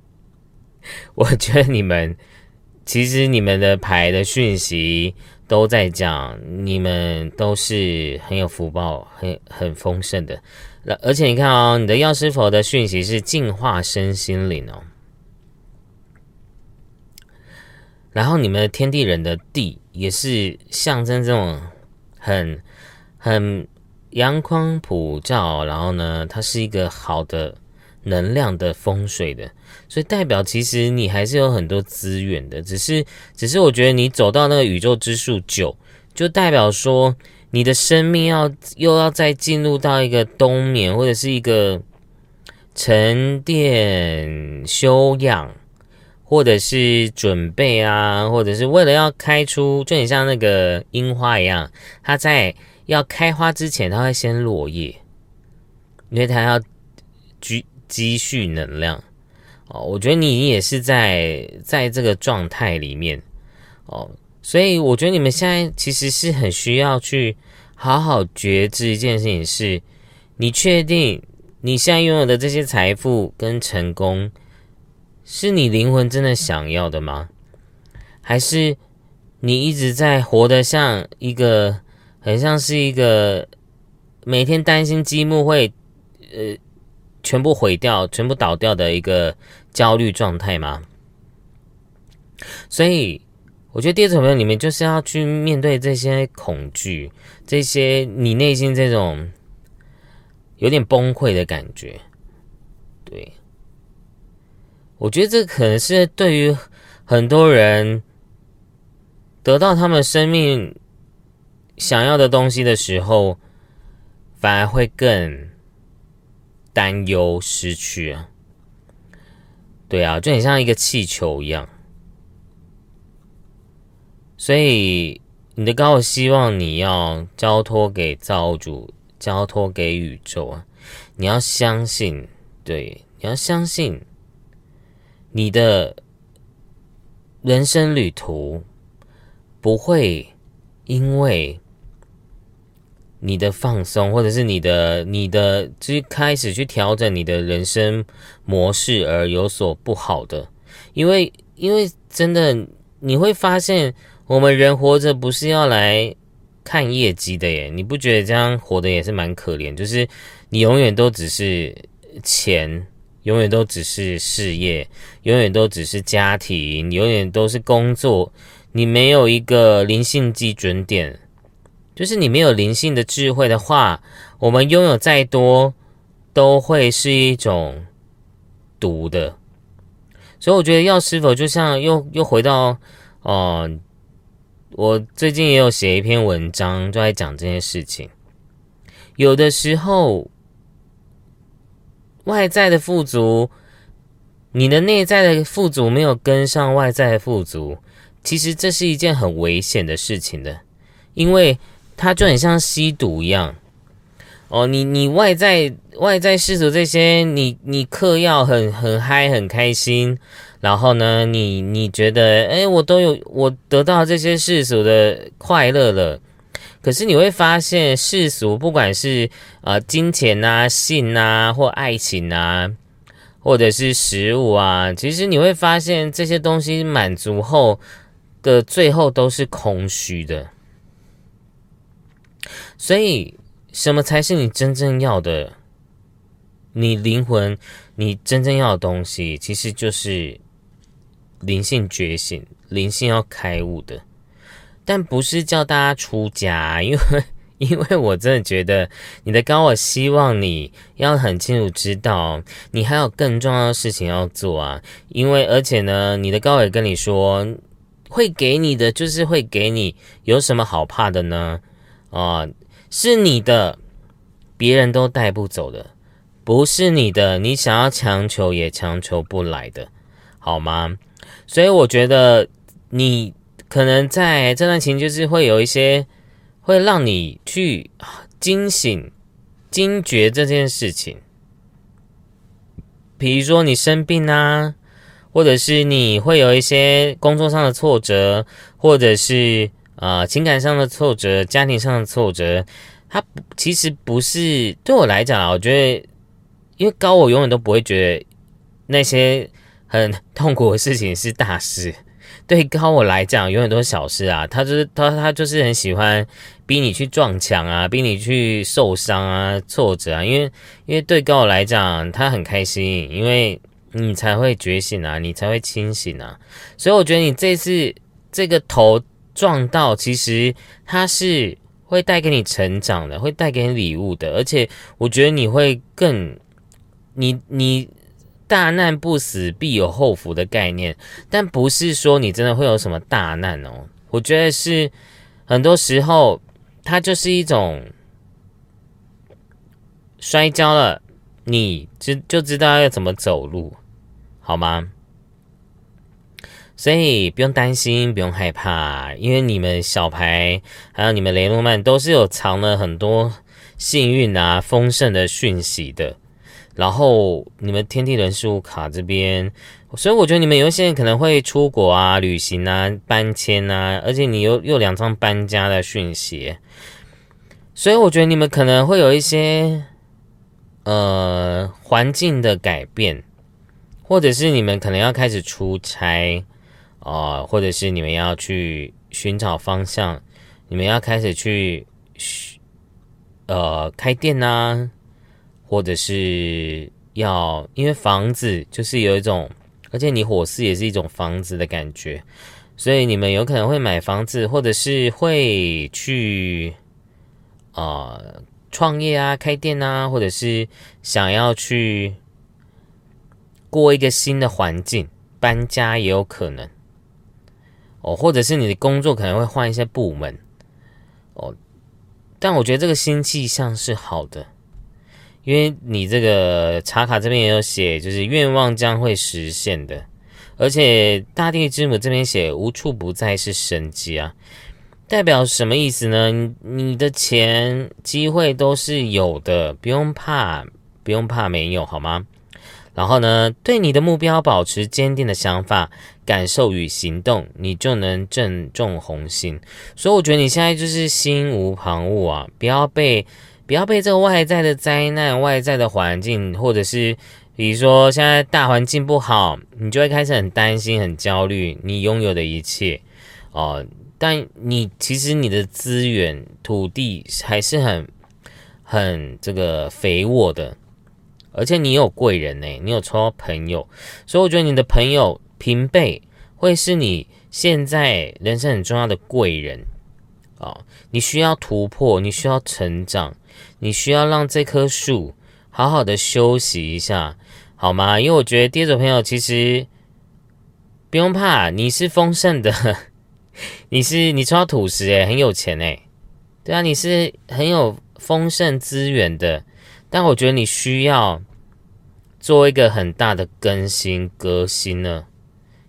我觉得你们其实你们的牌的讯息都在讲，你们都是很有福报、很很丰盛的。而且你看哦，你的药师佛的讯息是净化身心灵哦。然后你们的天地人的地也是象征这种很很阳光普照，然后呢，它是一个好的能量的风水的，所以代表其实你还是有很多资源的，只是只是我觉得你走到那个宇宙之数九，就代表说。你的生命要又要再进入到一个冬眠，或者是一个沉淀、修养，或者是准备啊，或者是为了要开出，就很像那个樱花一样，它在要开花之前，它会先落叶，因为它要积积蓄能量。哦，我觉得你也是在在这个状态里面哦，所以我觉得你们现在其实是很需要去好好觉知一件事情：是，你确定你现在拥有的这些财富跟成功，是你灵魂真的想要的吗？还是你一直在活得像一个很像是一个每天担心积木会呃？全部毁掉、全部倒掉的一个焦虑状态吗？所以，我觉得第二种朋友，你们就是要去面对这些恐惧，这些你内心这种有点崩溃的感觉。对，我觉得这可能是对于很多人得到他们生命想要的东西的时候，反而会更。担忧失去啊，对啊，就很像一个气球一样。所以你的高我希望你要交托给造物主，交托给宇宙啊！你要相信，对，你要相信你的人生旅途不会因为。你的放松，或者是你的你的就是开始去调整你的人生模式而有所不好的，因为因为真的你会发现，我们人活着不是要来看业绩的耶，你不觉得这样活的也是蛮可怜？就是你永远都只是钱，永远都只是事业，永远都只是家庭，你永远都是工作，你没有一个灵性基准点。就是你没有灵性的智慧的话，我们拥有再多都会是一种毒的。所以我觉得药师否就像又又回到哦，我最近也有写一篇文章，就在讲这件事情。有的时候外在的富足，你的内在的富足没有跟上外在的富足，其实这是一件很危险的事情的，因为。它就很像吸毒一样，哦，你你外在外在世俗这些，你你嗑药很很嗨很开心，然后呢，你你觉得，哎，我都有我得到这些世俗的快乐了，可是你会发现世俗不管是啊金钱啊性啊或爱情啊，或者是食物啊，其实你会发现这些东西满足后的最后都是空虚的。所以，什么才是你真正要的？你灵魂，你真正要的东西，其实就是灵性觉醒、灵性要开悟的。但不是叫大家出家，因为因为我真的觉得你的高我希望你要很清楚知道，你还有更重要的事情要做啊。因为而且呢，你的高也跟你说，会给你的就是会给你，有什么好怕的呢？啊？是你的，别人都带不走的；不是你的，你想要强求也强求不来的，好吗？所以我觉得你可能在这段情，就是会有一些会让你去惊醒、惊觉这件事情。比如说你生病啊，或者是你会有一些工作上的挫折，或者是。啊，情感上的挫折，家庭上的挫折，它其实不是对我来讲啊。我觉得，因为高我永远都不会觉得那些很痛苦的事情是大事。对高我来讲，永远都是小事啊。他就是他，他就是很喜欢逼你去撞墙啊，逼你去受伤啊，挫折啊。因为因为对高我来讲，他很开心，因为你才会觉醒啊，你才会清醒啊。所以我觉得你这次这个头。撞到，其实它是会带给你成长的，会带给你礼物的，而且我觉得你会更，你你大难不死必有后福的概念，但不是说你真的会有什么大难哦。我觉得是很多时候它就是一种摔跤了，你就就知道要怎么走路，好吗？所以不用担心，不用害怕，因为你们小牌还有你们雷诺曼都是有藏了很多幸运啊、丰盛的讯息的。然后你们天地人事物卡这边，所以我觉得你们有一些人可能会出国啊、旅行啊、搬迁啊，而且你又又两张搬家的讯息，所以我觉得你们可能会有一些呃环境的改变，或者是你们可能要开始出差啊，或者是你们要去寻找方向，你们要开始去呃开店呐。或者是要，因为房子就是有一种，而且你火势也是一种房子的感觉，所以你们有可能会买房子，或者是会去啊创业啊、开店啊，或者是想要去过一个新的环境，搬家也有可能哦，或者是你的工作可能会换一些部门哦，但我觉得这个新气象是好的。因为你这个查卡这边也有写，就是愿望将会实现的，而且大地之母这边写无处不在是神迹啊，代表什么意思呢？你的钱机会都是有的，不用怕，不用怕没有，好吗？然后呢，对你的目标保持坚定的想法、感受与行动，你就能正中红心。所以我觉得你现在就是心无旁骛啊，不要被。不要被这个外在的灾难、外在的环境，或者是比如说现在大环境不好，你就会开始很担心、很焦虑。你拥有的一切哦，但你其实你的资源、土地还是很很这个肥沃的，而且你有贵人呢，你有抽到朋友，所以我觉得你的朋友平辈会是你现在人生很重要的贵人哦。你需要突破，你需要成长。你需要让这棵树好好的休息一下，好吗？因为我觉得跌走朋友其实不用怕，你是丰盛的，你是你抽到土石诶，很有钱诶。对啊，你是很有丰盛资源的，但我觉得你需要做一个很大的更新革新呢，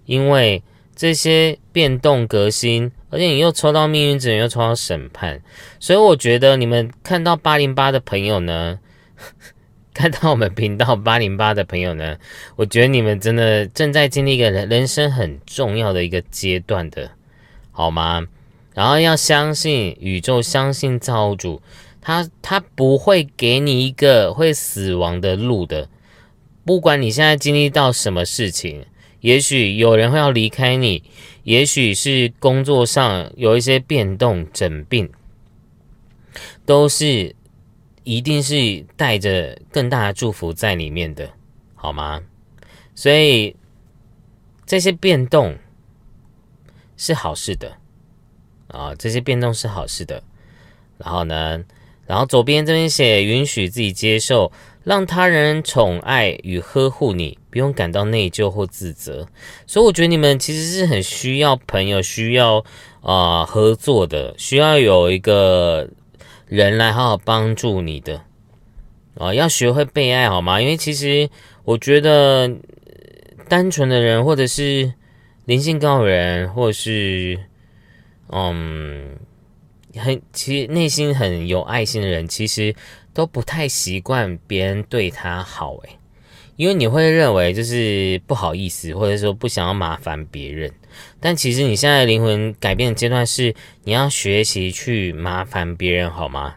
因为这些变动革新。而且你又抽到命运之人，又抽到审判，所以我觉得你们看到八零八的朋友呢，看到我们频道八零八的朋友呢，我觉得你们真的正在经历一个人人生很重要的一个阶段的，好吗？然后要相信宇宙，相信造物主，他他不会给你一个会死亡的路的，不管你现在经历到什么事情。也许有人会要离开你，也许是工作上有一些变动、整病，都是一定是带着更大的祝福在里面的，好吗？所以这些变动是好事的啊，这些变动是好事的。然后呢，然后左边这边写允许自己接受。让他人宠爱与呵护你，不用感到内疚或自责。所以我觉得你们其实是很需要朋友，需要啊合作的，需要有一个人来好好帮助你的啊。要学会被爱，好吗？因为其实我觉得单纯的人，或者是灵性高人，或是嗯很其实内心很有爱心的人，其实。都不太习惯别人对他好，诶，因为你会认为就是不好意思，或者说不想要麻烦别人。但其实你现在灵魂改变的阶段是你要学习去麻烦别人，好吗？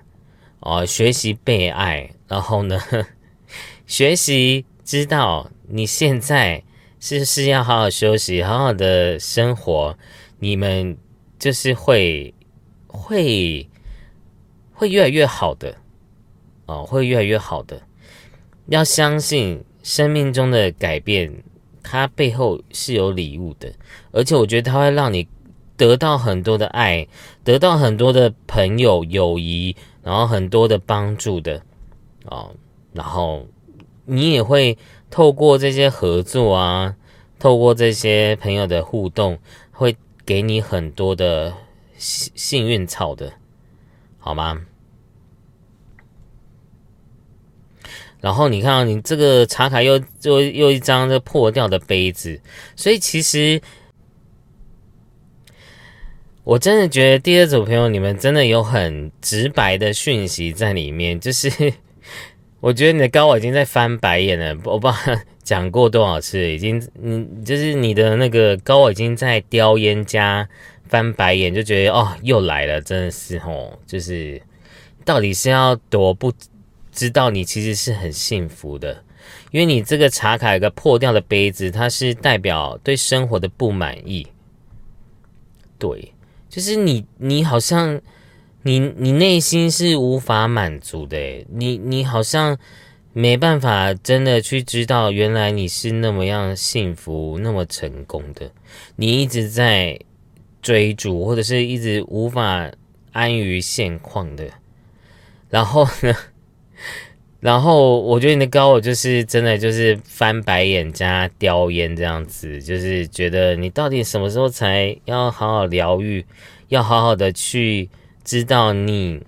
哦，学习被爱，然后呢，学习知道你现在是是要好好休息，好好的生活，你们就是会会会越来越好的。哦，会越来越好的。要相信生命中的改变，它背后是有礼物的，而且我觉得它会让你得到很多的爱，得到很多的朋友、友谊，然后很多的帮助的。哦，然后你也会透过这些合作啊，透过这些朋友的互动，会给你很多的幸幸运草的，好吗？然后你看，你这个茶卡又又又一张这破掉的杯子，所以其实我真的觉得第二组朋友，你们真的有很直白的讯息在里面，就是 我觉得你的高我已经在翻白眼了，我不知道讲过多少次，已经你就是你的那个高我已经在叼烟加翻白眼，就觉得哦又来了，真的是哦，就是到底是要多不知道你其实是很幸福的，因为你这个茶卡有个破掉的杯子，它是代表对生活的不满意，对。就是你，你好像，你你内心是无法满足的，你你好像没办法真的去知道，原来你是那么样幸福、那么成功的，你一直在追逐，或者是一直无法安于现况的，然后呢？然后我觉得你的高我就是真的就是翻白眼加叼烟这样子，就是觉得你到底什么时候才要好好疗愈，要好好的去知道你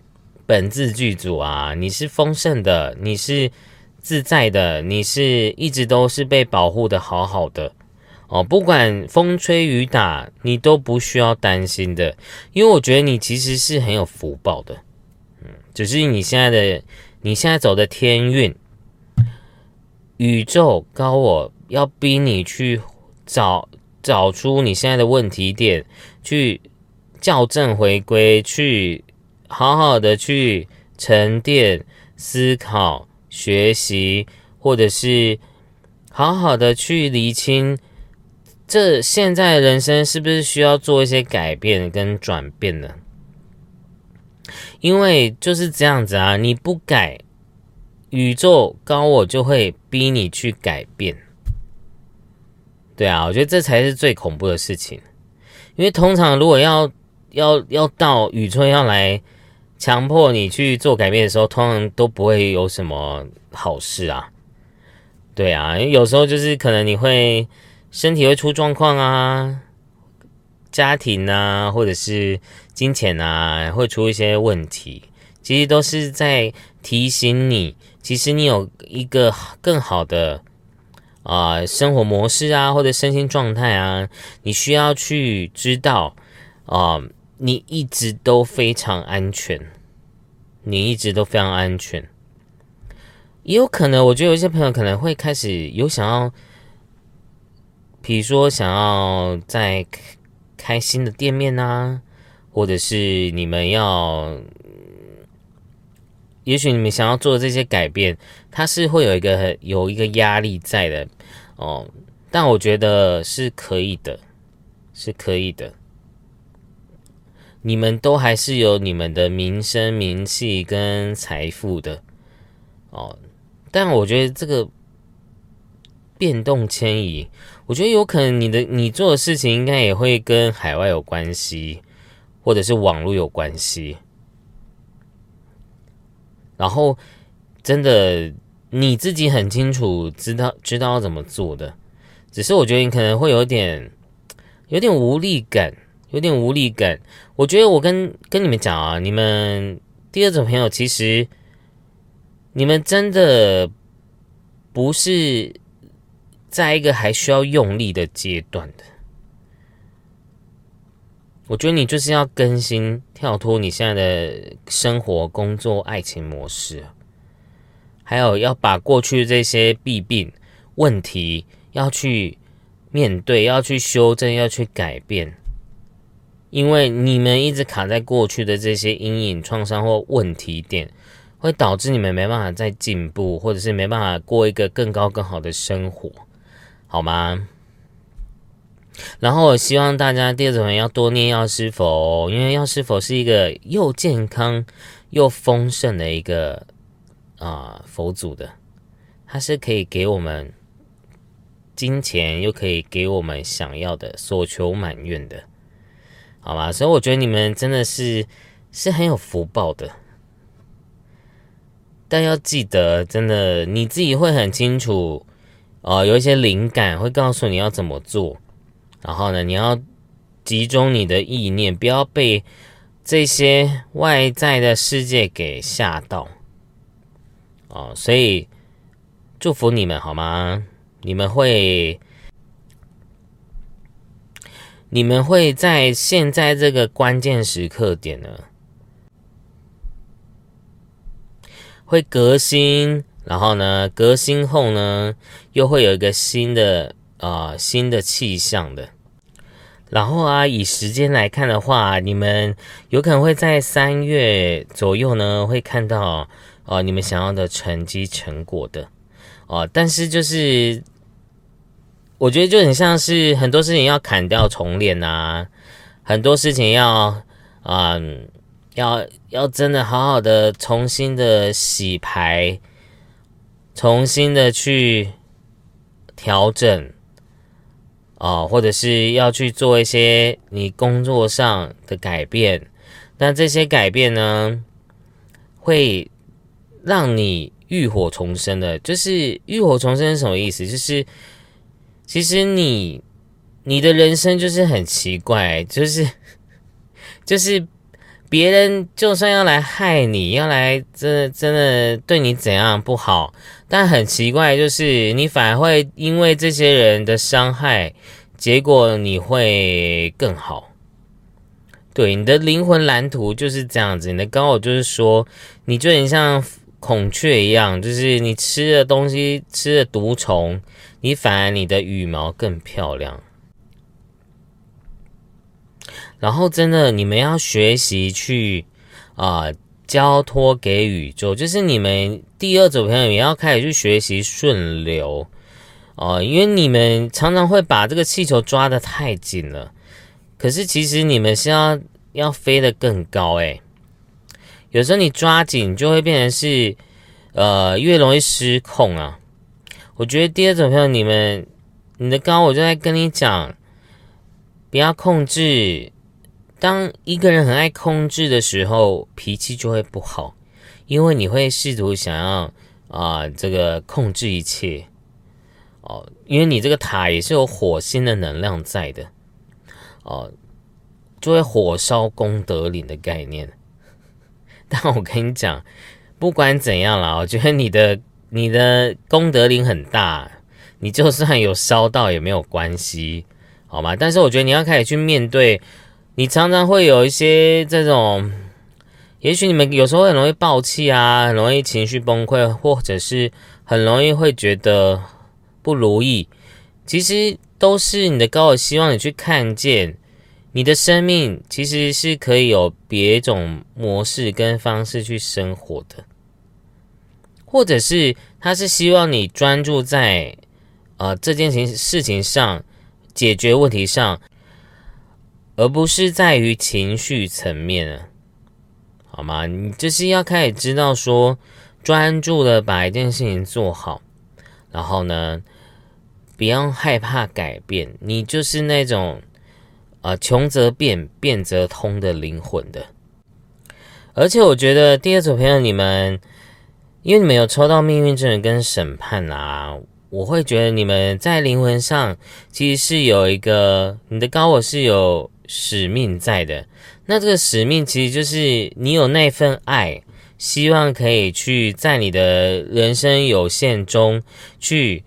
本自具足啊，你是丰盛的，你是自在的，你是一直都是被保护的好好的哦，不管风吹雨打，你都不需要担心的，因为我觉得你其实是很有福报的，嗯，只是你现在的。你现在走的天运，宇宙高我要逼你去找找出你现在的问题点，去校正回归，去好好的去沉淀、思考、学习，或者是好好的去厘清，这现在人生是不是需要做一些改变跟转变呢？因为就是这样子啊，你不改，宇宙高我就会逼你去改变。对啊，我觉得这才是最恐怖的事情。因为通常如果要要要到宇宙要来强迫你去做改变的时候，通常都不会有什么好事啊。对啊，有时候就是可能你会身体会出状况啊，家庭啊，或者是。金钱啊，会出一些问题，其实都是在提醒你，其实你有一个更好的啊生活模式啊，或者身心状态啊，你需要去知道啊，你一直都非常安全，你一直都非常安全。也有可能，我觉得有一些朋友可能会开始有想要，比如说想要在开新的店面啊。或者是你们要，也许你们想要做这些改变，它是会有一个有一个压力在的哦。但我觉得是可以的，是可以的。你们都还是有你们的名声、名气跟财富的哦。但我觉得这个变动迁移，我觉得有可能你的你做的事情应该也会跟海外有关系。或者是网络有关系，然后真的你自己很清楚知道知道要怎么做的，只是我觉得你可能会有点有点无力感，有点无力感。我觉得我跟跟你们讲啊，你们第二种朋友其实你们真的不是在一个还需要用力的阶段的。我觉得你就是要更新、跳脱你现在的生活、工作、爱情模式，还有要把过去这些弊病、问题要去面对、要去修正、要去改变，因为你们一直卡在过去的这些阴影、创伤或问题点，会导致你们没办法再进步，或者是没办法过一个更高、更好的生活，好吗？然后我希望大家第二种人要多念药师佛，因为药师佛是一个又健康又丰盛的一个啊佛祖的，它是可以给我们金钱，又可以给我们想要的所求满愿的，好吧？所以我觉得你们真的是是很有福报的，但要记得，真的你自己会很清楚，呃，有一些灵感会告诉你要怎么做。然后呢，你要集中你的意念，不要被这些外在的世界给吓到哦。所以祝福你们好吗？你们会，你们会在现在这个关键时刻点呢，会革新，然后呢，革新后呢，又会有一个新的啊新的气象的。然后啊，以时间来看的话，你们有可能会在三月左右呢，会看到哦你们想要的成绩成果的哦。但是就是我觉得就很像是很多事情要砍掉重练啊，很多事情要嗯要要真的好好的重新的洗牌，重新的去调整。哦，或者是要去做一些你工作上的改变，那这些改变呢，会让你浴火重生的。就是浴火重生是什么意思？就是其实你你的人生就是很奇怪，就是就是别人就算要来害你，要来真的真的对你怎样不好。但很奇怪，就是你反而会因为这些人的伤害，结果你会更好。对，你的灵魂蓝图就是这样子。你的高我就是说，你就很像孔雀一样，就是你吃的东西吃的毒虫，你反而你的羽毛更漂亮。然后真的，你们要学习去啊。交托给宇宙，就是你们第二组朋友也要开始去学习顺流哦，因为你们常常会把这个气球抓得太紧了，可是其实你们是要要飞得更高诶。有时候你抓紧就会变成是呃越容易失控啊。我觉得第二种朋友你们你的高，我就在跟你讲，不要控制。当一个人很爱控制的时候，脾气就会不好，因为你会试图想要啊，这个控制一切哦，因为你这个塔也是有火星的能量在的哦，就会火烧功德林的概念。但我跟你讲，不管怎样啦，我觉得你的你的功德林很大，你就算有烧到也没有关系，好吗？但是我觉得你要开始去面对。你常常会有一些这种，也许你们有时候很容易暴气啊，很容易情绪崩溃，或者是很容易会觉得不如意。其实都是你的高我希望你去看见，你的生命其实是可以有别种模式跟方式去生活的，或者是他是希望你专注在呃这件情事情上，解决问题上。而不是在于情绪层面啊，好吗？你就是要开始知道说，专注的把一件事情做好，然后呢，不要害怕改变。你就是那种，呃，穷则变，变则通的灵魂的。而且我觉得第二组朋友，你们因为你们有抽到命运之人跟审判啊，我会觉得你们在灵魂上其实是有一个你的高我是有。使命在的，那这个使命其实就是你有那份爱，希望可以去在你的人生有限中去，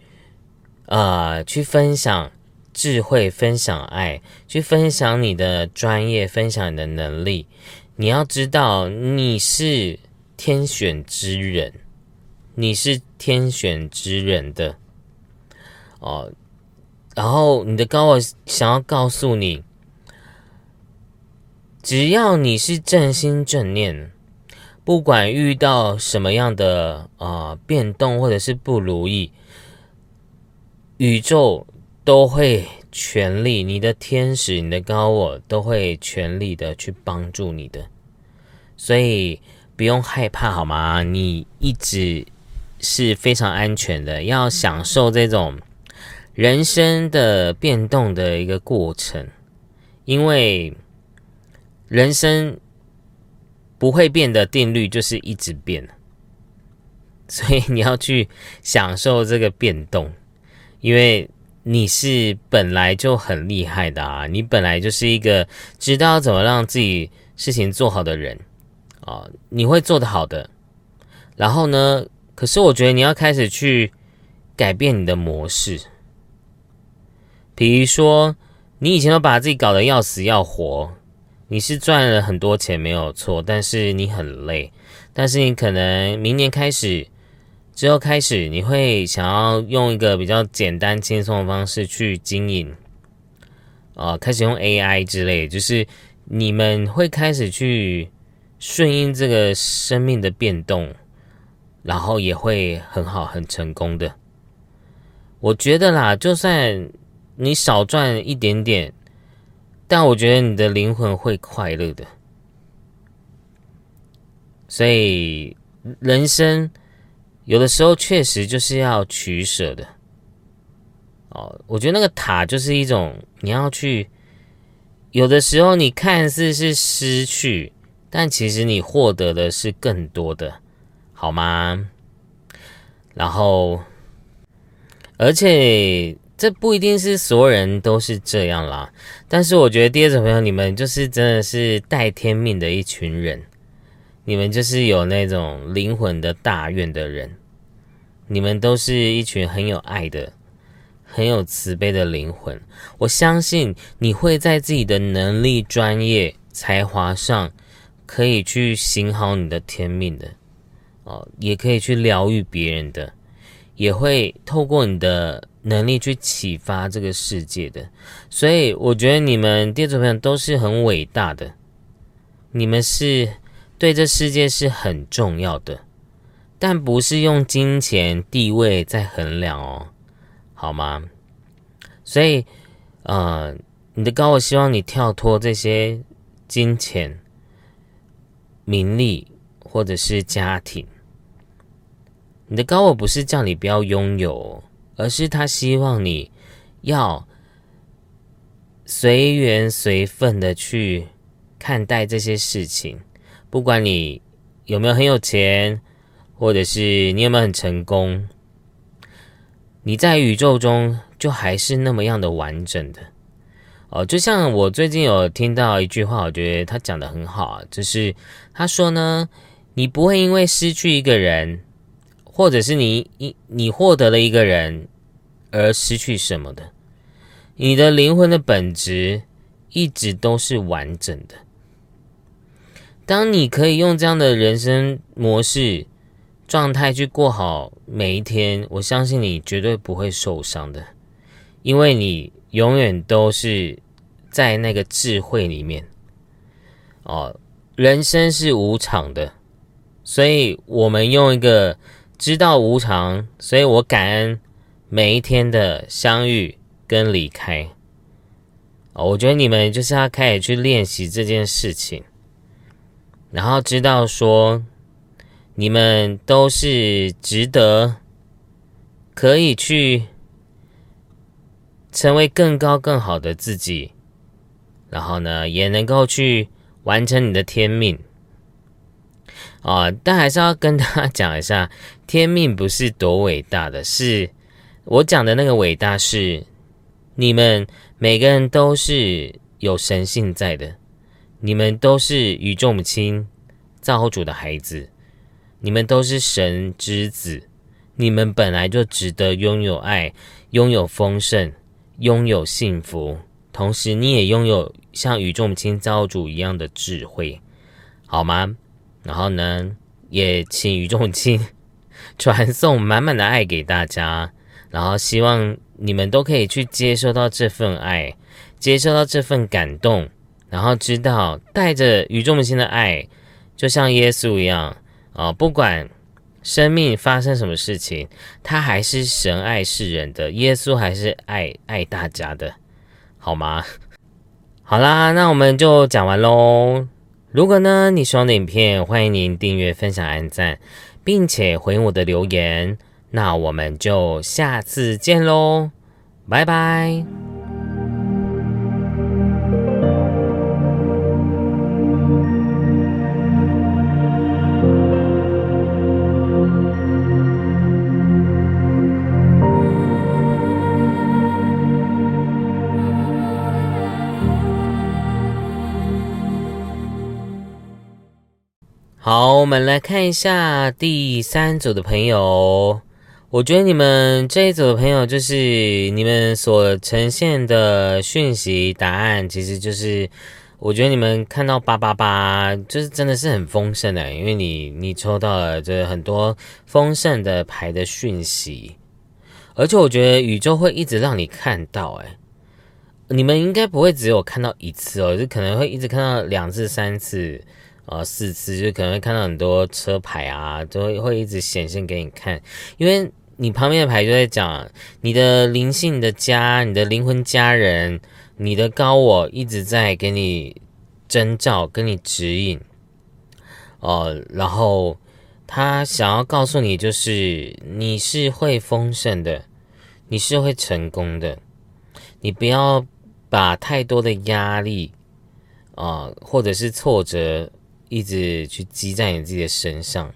呃，去分享智慧，分享爱，去分享你的专业，分享你的能力。你要知道，你是天选之人，你是天选之人的哦。然后你的高我想要告诉你。只要你是正心正念，不管遇到什么样的啊变动或者是不如意，宇宙都会全力，你的天使、你的高我都会全力的去帮助你的，所以不用害怕好吗？你一直是非常安全的，要享受这种人生的变动的一个过程，因为。人生不会变的定律就是一直变，所以你要去享受这个变动，因为你是本来就很厉害的啊，你本来就是一个知道怎么让自己事情做好的人。啊，你会做得好的。然后呢，可是我觉得你要开始去改变你的模式，比如说你以前都把自己搞得要死要活，你是赚了很多钱没有错，但是你很累，但是你可能明年开始之后开始，你会想要用一个比较简单轻松的方式去经营，啊，开始用 AI 之类，就是你们会开始去顺应这个生命的变动，然后也会很好很成功的。我觉得啦，就算你少赚一点点，但我觉得你的灵魂会快乐的。所以人生有的时候确实就是要取舍的。哦，我觉得那个塔就是一种你要去，有的时候你看似是失去，但其实你获得的是更多的，好吗？然后。而且这不一定是所有人都是这样啦，但是我觉得第二种朋友，你们就是真的是带天命的一群人，你们就是有那种灵魂的大愿的人，你们都是一群很有爱的、很有慈悲的灵魂。我相信你会在自己的能力、专业、才华上，可以去行好你的天命的，哦，也可以去疗愈别人的。也会透过你的能力去启发这个世界的，所以我觉得你们第二组朋友都是很伟大的，你们是对这世界是很重要的，但不是用金钱地位在衡量哦，好吗？所以，呃，你的高我希望你跳脱这些金钱、名利或者是家庭。你的高我不是叫你不要拥有，而是他希望你要随缘随分的去看待这些事情。不管你有没有很有钱，或者是你有没有很成功，你在宇宙中就还是那么样的完整的。哦，就像我最近有听到一句话，我觉得他讲的很好，就是他说呢，你不会因为失去一个人。或者是你你你获得了一个人而失去什么的，你的灵魂的本质一直都是完整的。当你可以用这样的人生模式状态去过好每一天，我相信你绝对不会受伤的，因为你永远都是在那个智慧里面。哦，人生是无常的，所以我们用一个。知道无常，所以我感恩每一天的相遇跟离开。哦，我觉得你们就是要开始去练习这件事情，然后知道说你们都是值得，可以去成为更高更好的自己，然后呢，也能够去完成你的天命。啊，但还是要跟大家讲一下，天命不是多伟大的，是我讲的那个伟大是你们每个人都是有神性在的，你们都是宇宙母亲造物主的孩子，你们都是神之子，你们本来就值得拥有爱，拥有丰盛，拥有幸福，同时你也拥有像宇宙母亲造物主一样的智慧，好吗？然后呢，也请宇宙母亲传送满满的爱给大家，然后希望你们都可以去接受到这份爱，接受到这份感动，然后知道带着宇宙母亲的爱，就像耶稣一样啊，不管生命发生什么事情，他还是神爱世人的，耶稣还是爱爱大家的，好吗？好啦，那我们就讲完喽。如果呢，你喜欢的影片，欢迎您订阅、分享、按赞，并且回应我的留言。那我们就下次见喽，拜拜。好，我们来看一下第三组的朋友。我觉得你们这一组的朋友，就是你们所呈现的讯息答案，其实就是我觉得你们看到八八八，就是真的是很丰盛的，因为你你抽到了这很多丰盛的牌的讯息，而且我觉得宇宙会一直让你看到，哎，你们应该不会只有看到一次哦，就可能会一直看到两次、三次。啊，四次就可能会看到很多车牌啊，都会会一直显现给你看，因为你旁边的牌就在讲你的灵性的家、你的灵魂家人、你的高我一直在给你征兆、跟你指引。哦，然后他想要告诉你，就是你是会丰盛的，你是会成功的，你不要把太多的压力啊，或者是挫折。一直去积在你自己的身上，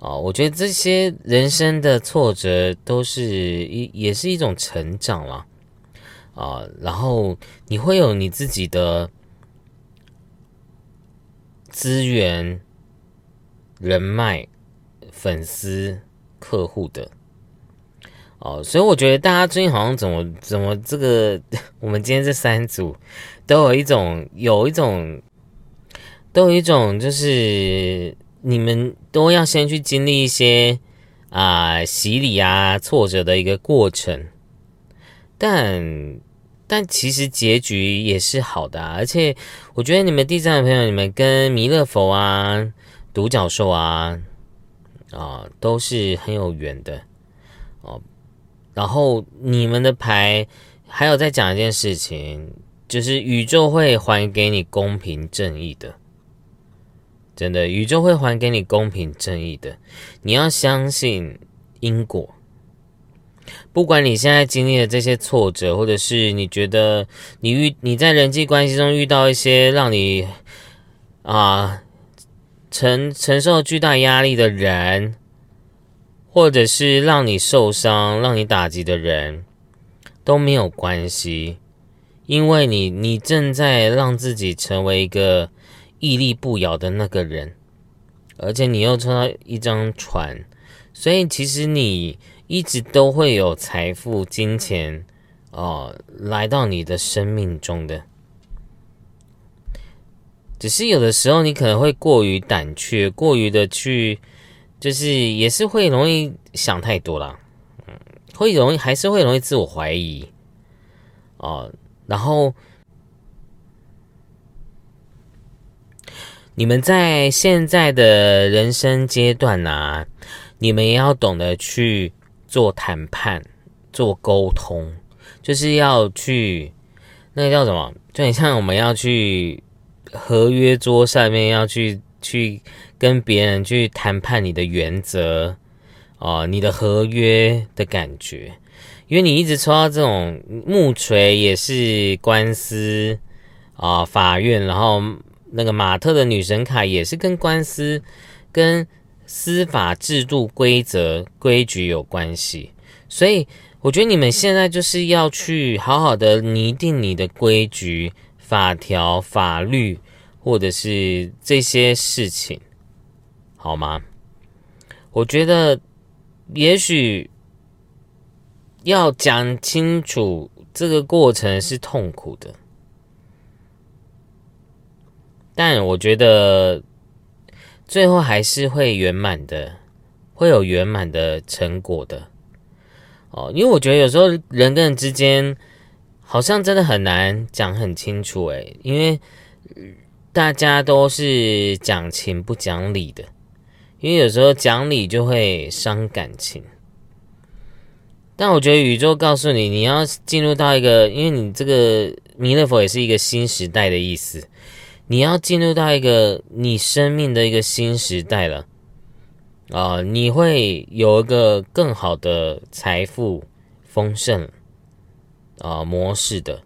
哦，我觉得这些人生的挫折都是一也是一种成长了，啊，然后你会有你自己的资源、人脉、粉丝、客户的，哦，所以我觉得大家最近好像怎么怎么这个，我们今天这三组都有一种有一种。都有一种，就是你们都要先去经历一些啊洗礼啊挫折的一个过程，但但其实结局也是好的，而且我觉得你们第三的朋友，你们跟弥勒佛啊、独角兽啊啊都是很有缘的哦。然后你们的牌还有在讲一件事情，就是宇宙会还给你公平正义的。真的，宇宙会还给你公平正义的。你要相信因果。不管你现在经历的这些挫折，或者是你觉得你遇你在人际关系中遇到一些让你啊承承受巨大压力的人，或者是让你受伤、让你打击的人，都没有关系，因为你你正在让自己成为一个。屹立不摇的那个人，而且你又抽到一张船，所以其实你一直都会有财富、金钱哦来到你的生命中的。只是有的时候你可能会过于胆怯，过于的去，就是也是会容易想太多了，嗯，会容易还是会容易自我怀疑哦，然后。你们在现在的人生阶段呢，你们也要懂得去做谈判、做沟通，就是要去那个叫什么？就很像我们要去合约桌上面要去去跟别人去谈判你的原则哦，你的合约的感觉。因为你一直抽到这种木锤，也是官司啊，法院，然后。那个马特的女神卡也是跟官司、跟司法制度规则规矩有关系，所以我觉得你们现在就是要去好好的拟定你的规矩、法条、法律，或者是这些事情，好吗？我觉得也许要讲清楚这个过程是痛苦的。但我觉得最后还是会圆满的，会有圆满的成果的哦。因为我觉得有时候人跟人之间好像真的很难讲很清楚诶，因为大家都是讲情不讲理的，因为有时候讲理就会伤感情。但我觉得宇宙告诉你，你要进入到一个，因为你这个弥勒佛也是一个新时代的意思。你要进入到一个你生命的一个新时代了啊！你会有一个更好的财富丰盛啊模式的，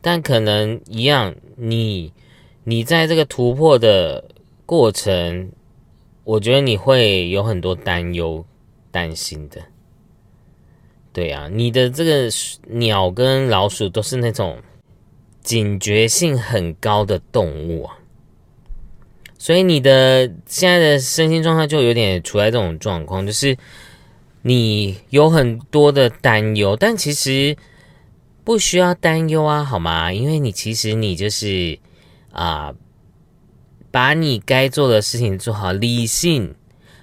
但可能一样，你你在这个突破的过程，我觉得你会有很多担忧、担心的。对啊，你的这个鸟跟老鼠都是那种。警觉性很高的动物啊，所以你的现在的身心状态就有点处在这种状况，就是你有很多的担忧，但其实不需要担忧啊，好吗？因为你其实你就是啊，把你该做的事情做好，理性。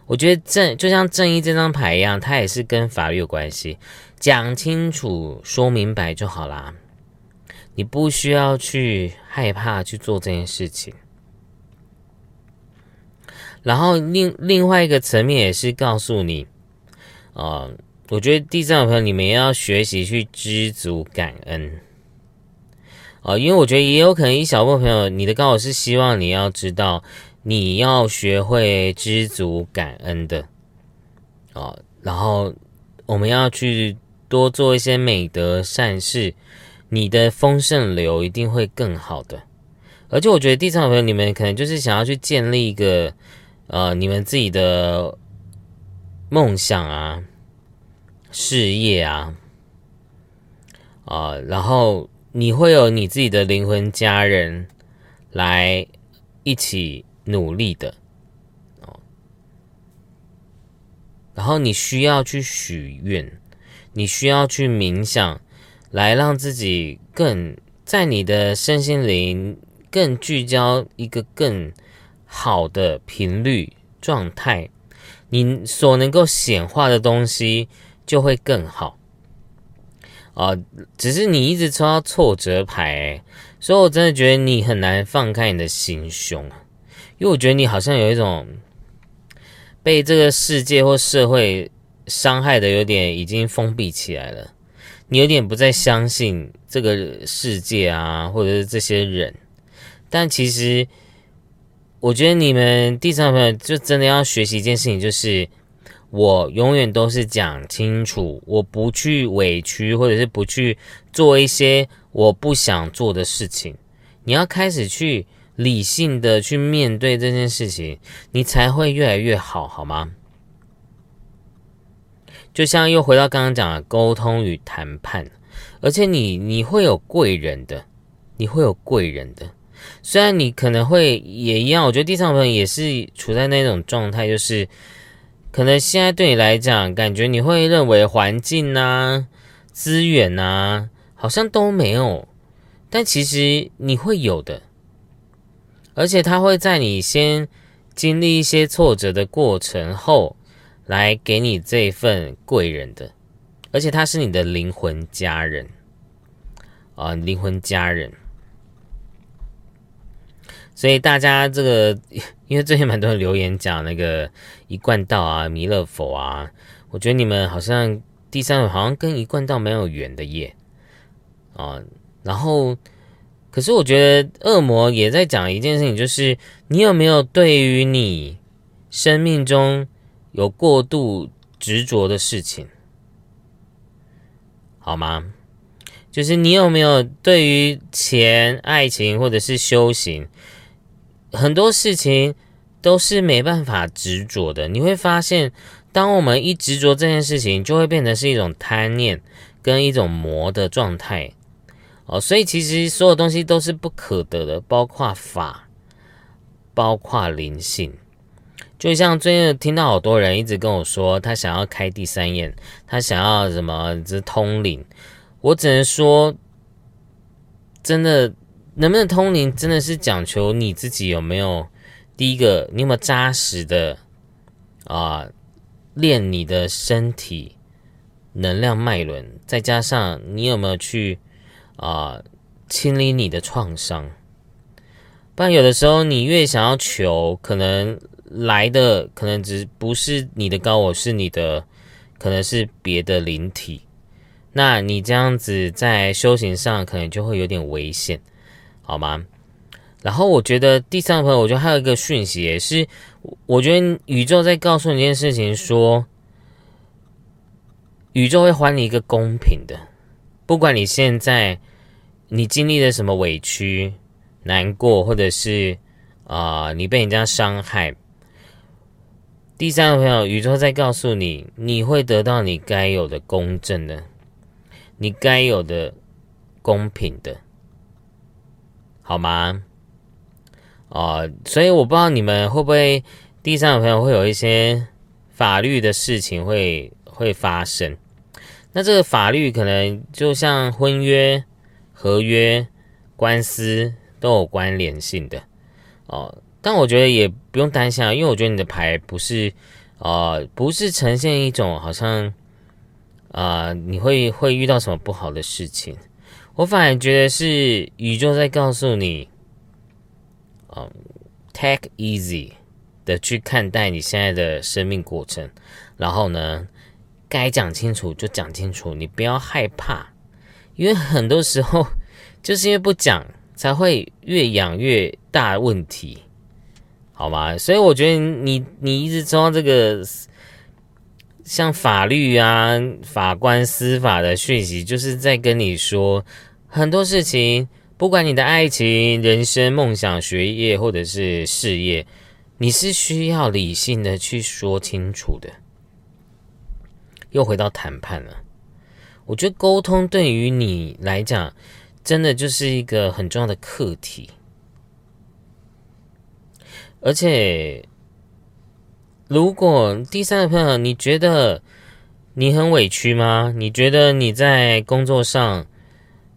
我觉得正就像正义这张牌一样，它也是跟法律有关系，讲清楚、说明白就好啦。你不需要去害怕去做这件事情。然后另另外一个层面也是告诉你，啊，我觉得第三个朋友你们要学习去知足感恩，啊，因为我觉得也有可能一小部分朋友，你的高我是希望你要知道。你要学会知足感恩的，啊，然后我们要去多做一些美德善事，你的丰盛流一定会更好的。而且我觉得地上朋友，你们可能就是想要去建立一个呃你们自己的梦想啊、事业啊，啊，然后你会有你自己的灵魂家人来一起。努力的哦，然后你需要去许愿，你需要去冥想，来让自己更在你的身心灵更聚焦一个更好的频率状态，你所能够显化的东西就会更好。啊，只是你一直抽到挫折牌，所以我真的觉得你很难放开你的心胸。因为我觉得你好像有一种被这个世界或社会伤害的有点已经封闭起来了，你有点不再相信这个世界啊，或者是这些人。但其实，我觉得你们第三朋友就真的要学习一件事情，就是我永远都是讲清楚，我不去委屈，或者是不去做一些我不想做的事情。你要开始去。理性的去面对这件事情，你才会越来越好，好吗？就像又回到刚刚讲的沟通与谈判，而且你你会有贵人的，你会有贵人的。虽然你可能会也一样，我觉得地上朋友也是处在那种状态，就是可能现在对你来讲，感觉你会认为环境啊、资源啊，好像都没有，但其实你会有的。而且他会在你先经历一些挫折的过程后，来给你这份贵人的，而且他是你的灵魂家人啊，灵魂家人。所以大家这个，因为最近蛮多人留言讲那个一贯道啊、弥勒佛啊，我觉得你们好像第三好像跟一贯道没有缘的耶啊，然后。可是我觉得恶魔也在讲一件事情，就是你有没有对于你生命中有过度执着的事情，好吗？就是你有没有对于钱、爱情或者是修行，很多事情都是没办法执着的。你会发现，当我们一执着这件事情，就会变成是一种贪念跟一种魔的状态。哦，所以其实所有东西都是不可得的，包括法，包括灵性。就像最近听到好多人一直跟我说，他想要开第三眼，他想要什么这通灵。我只能说，真的能不能通灵，真的是讲求你自己有没有第一个，你有没有扎实的啊练你的身体能量脉轮，再加上你有没有去。啊，清理你的创伤，不然有的时候你越想要求，可能来的可能只不是你的高我，是你的，可能是别的灵体。那你这样子在修行上可能就会有点危险，好吗？然后我觉得第三个朋友，我觉得还有一个讯息，也是我觉得宇宙在告诉你一件事情，说宇宙会还你一个公平的。不管你现在你经历了什么委屈、难过，或者是啊你被人家伤害，第三个朋友，宇宙在告诉你，你会得到你该有的公正的，你该有的公平的，好吗？哦，所以我不知道你们会不会第三个朋友会有一些法律的事情会会发生。那这个法律可能就像婚约、合约、官司都有关联性的哦。但我觉得也不用担心啊，因为我觉得你的牌不是，呃，不是呈现一种好像，啊，你会会遇到什么不好的事情。我反而觉得是宇宙在告诉你，嗯，take easy 的去看待你现在的生命过程，然后呢？该讲清楚就讲清楚，你不要害怕，因为很多时候就是因为不讲，才会越养越大问题，好吗？所以我觉得你你一直抽到这个像法律啊、法官、司法的讯息，就是在跟你说很多事情，不管你的爱情、人生、梦想、学业或者是事业，你是需要理性的去说清楚的。又回到谈判了，我觉得沟通对于你来讲，真的就是一个很重要的课题。而且，如果第三个朋友，你觉得你很委屈吗？你觉得你在工作上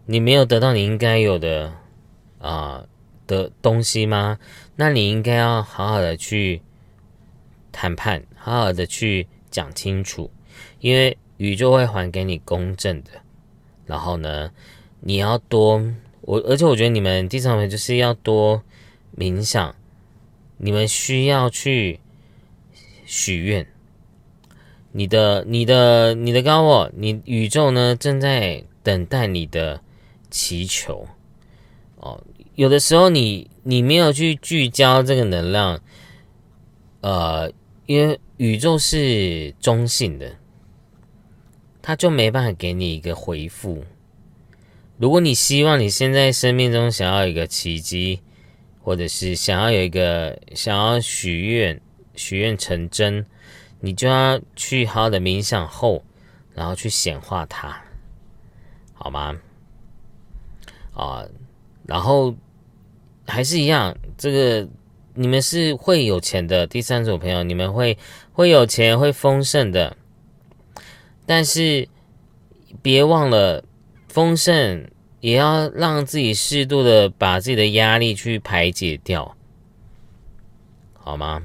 你没有得到你应该有的啊的东西吗？那你应该要好好的去谈判，好好的去讲清楚。因为宇宙会还给你公正的，然后呢，你要多我，而且我觉得你们第三位就是要多冥想，你们需要去许愿，你的、你的、你的高我，你宇宙呢正在等待你的祈求哦。有的时候你你没有去聚焦这个能量，呃，因为宇宙是中性的。他就没办法给你一个回复。如果你希望你现在生命中想要一个奇迹，或者是想要有一个想要许愿，许愿成真，你就要去好好的冥想后，然后去显化它，好吗？啊，然后还是一样，这个你们是会有钱的。第三组朋友，你们会会有钱，会丰盛的。但是别忘了，丰盛也要让自己适度的把自己的压力去排解掉，好吗？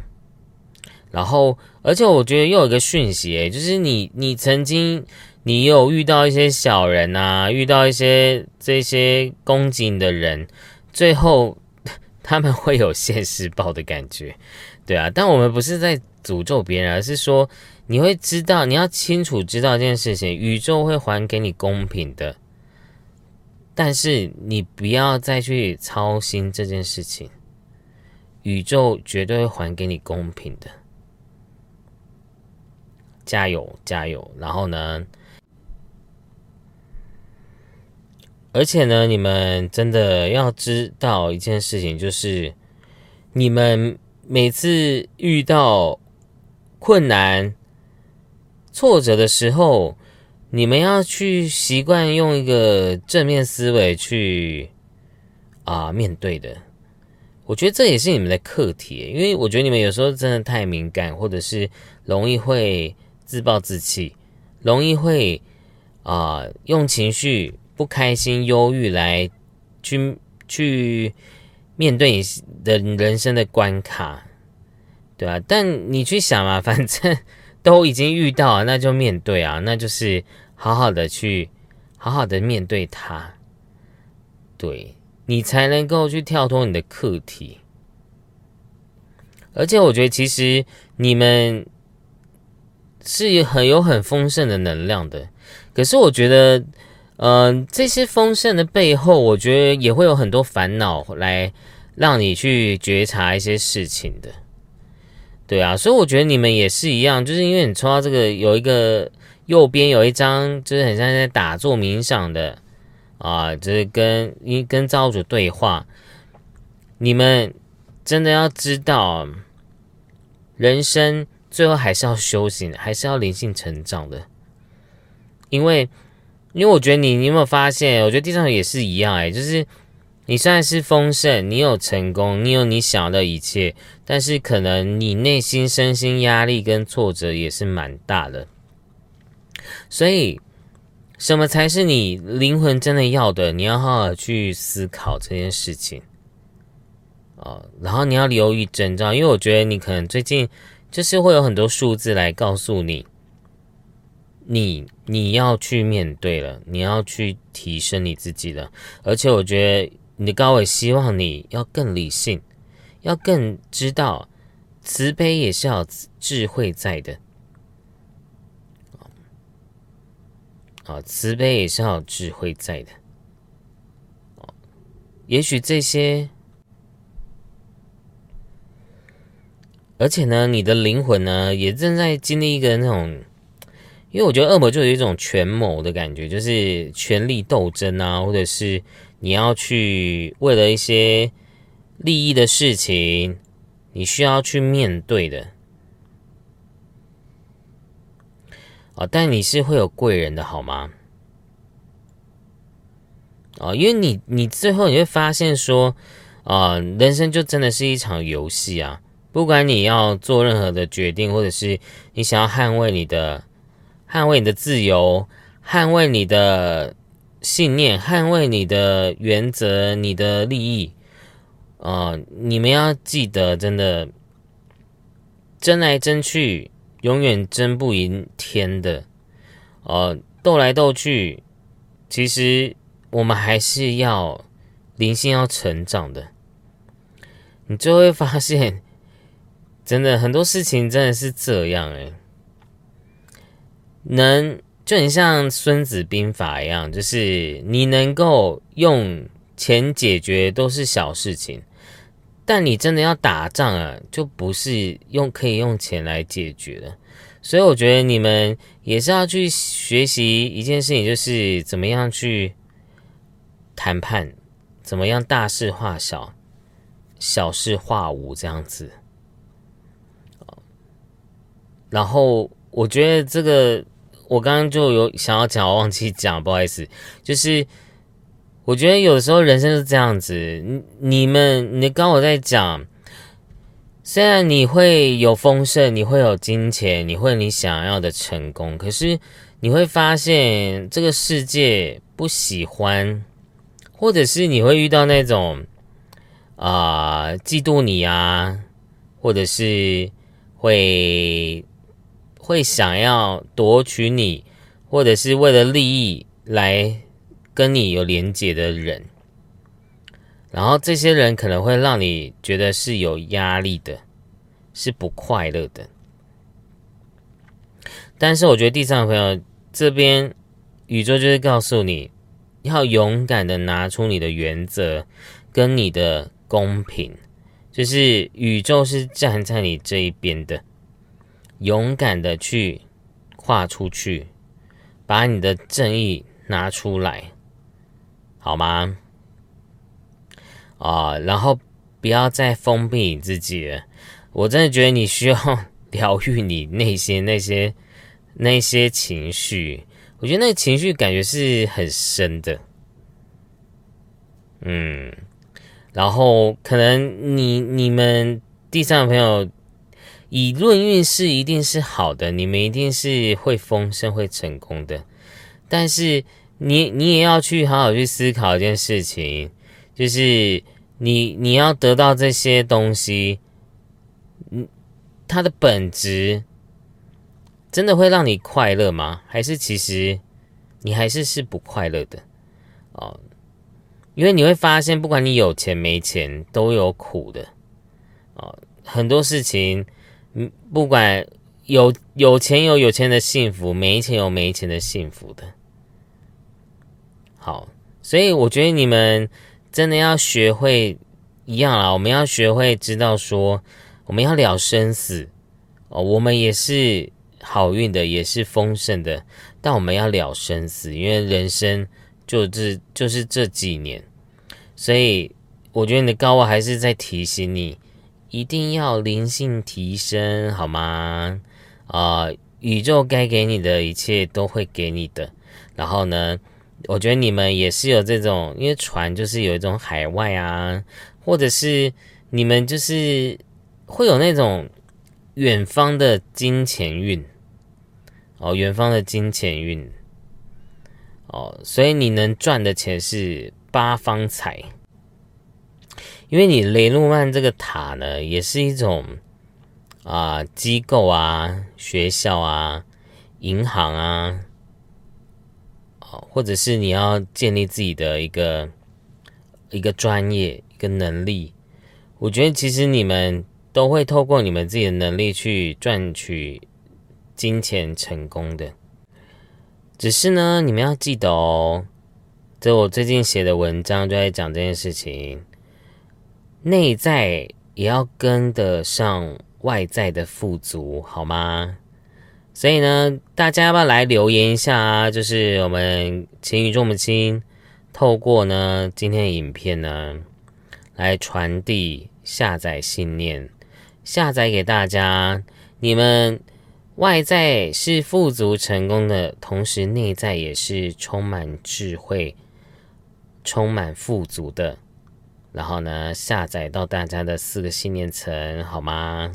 然后，而且我觉得又有一个讯息，就是你，你曾经你有遇到一些小人啊，遇到一些这些攻击你的人，最后 他们会有现世报的感觉，对啊。但我们不是在诅咒别人，而是说。你会知道，你要清楚知道这件事情，宇宙会还给你公平的，但是你不要再去操心这件事情，宇宙绝对会还给你公平的，加油加油！然后呢，而且呢，你们真的要知道一件事情，就是你们每次遇到困难。挫折的时候，你们要去习惯用一个正面思维去啊面对的。我觉得这也是你们的课题，因为我觉得你们有时候真的太敏感，或者是容易会自暴自弃，容易会啊用情绪不开心、忧郁来去去面对你的人生的关卡，对吧？但你去想嘛，反正。都已经遇到了，那就面对啊，那就是好好的去，好好的面对它，对你才能够去跳脱你的课题。而且我觉得，其实你们是很有很丰盛的能量的。可是我觉得，嗯，这些丰盛的背后，我觉得也会有很多烦恼来让你去觉察一些事情的。对啊，所以我觉得你们也是一样，就是因为你抽到这个有一个右边有一张，就是很像在打坐冥想的啊，就是跟一跟造物主对话。你们真的要知道，人生最后还是要修行，还是要灵性成长的。因为，因为我觉得你，你有没有发现？我觉得地上也是一样，哎，就是你虽然是丰盛，你有成功，你有你想要的一切，但是可能你内心身心压力跟挫折也是蛮大的。所以，什么才是你灵魂真的要的？你要好好去思考这件事情。哦，然后你要留意征兆，因为我觉得你可能最近就是会有很多数字来告诉你，你你要去面对了，你要去提升你自己了。而且我觉得你的高伟希望你要更理性，要更知道慈悲也是要智慧在的。啊，慈悲也是要智慧在的。也许这些。而且呢，你的灵魂呢，也正在经历一个那种，因为我觉得恶魔就有一种权谋的感觉，就是权力斗争啊，或者是你要去为了一些利益的事情，你需要去面对的啊。但你是会有贵人的好吗？啊，因为你你最后你会发现说，啊，人生就真的是一场游戏啊。不管你要做任何的决定，或者是你想要捍卫你的、捍卫你的自由、捍卫你的信念、捍卫你的原则、你的利益，啊，你们要记得，真的争来争去，永远争不赢天的，呃，斗来斗去，其实我们还是要灵性要成长的，你就会发现。真的很多事情真的是这样哎，能就很像《孙子兵法》一样，就是你能够用钱解决都是小事情，但你真的要打仗啊，就不是用可以用钱来解决的。所以我觉得你们也是要去学习一件事情，就是怎么样去谈判，怎么样大事化小，小事化无这样子。然后我觉得这个，我刚刚就有想要讲，忘记讲，不好意思。就是我觉得有时候人生是这样子，你你们你刚我在讲，虽然你会有丰盛，你会有金钱，你会你想要的成功，可是你会发现这个世界不喜欢，或者是你会遇到那种啊嫉妒你啊，或者是会。会想要夺取你，或者是为了利益来跟你有连结的人，然后这些人可能会让你觉得是有压力的，是不快乐的。但是我觉得第三个朋友这边，宇宙就是告诉你要勇敢的拿出你的原则跟你的公平，就是宇宙是站在你这一边的。勇敢的去跨出去，把你的正义拿出来，好吗？啊，然后不要再封闭你自己了。我真的觉得你需要 疗愈你内心那些那些情绪。我觉得那个情绪感觉是很深的。嗯，然后可能你你们第三个朋友。以论运势一定是好的，你们一定是会丰盛、会成功的。但是你你也要去好好去思考一件事情，就是你你要得到这些东西，嗯，它的本质真的会让你快乐吗？还是其实你还是是不快乐的哦？因为你会发现，不管你有钱没钱，都有苦的哦，很多事情。嗯，不管有有钱有有钱的幸福，没钱有没钱的幸福的。好，所以我觉得你们真的要学会一样啦，我们要学会知道说，我们要了生死哦，我们也是好运的，也是丰盛的，但我们要了生死，因为人生就这就是这几年，所以我觉得你的高我还是在提醒你。一定要灵性提升，好吗？啊，宇宙该给你的一切都会给你的。然后呢，我觉得你们也是有这种，因为船就是有一种海外啊，或者是你们就是会有那种远方的金钱运哦，远方的金钱运哦，所以你能赚的钱是八方财，因为你雷诺曼这个塔呢，也是一种啊机构啊、学校啊、银行啊。或者是你要建立自己的一个一个专业一个能力，我觉得其实你们都会透过你们自己的能力去赚取金钱成功的。只是呢，你们要记得哦，这我最近写的文章就在讲这件事情，内在也要跟得上外在的富足，好吗？所以呢，大家要不要来留言一下啊？就是我们情与众母亲透过呢今天的影片呢，来传递下载信念，下载给大家。你们外在是富足成功的，同时内在也是充满智慧、充满富足的。然后呢，下载到大家的四个信念层，好吗？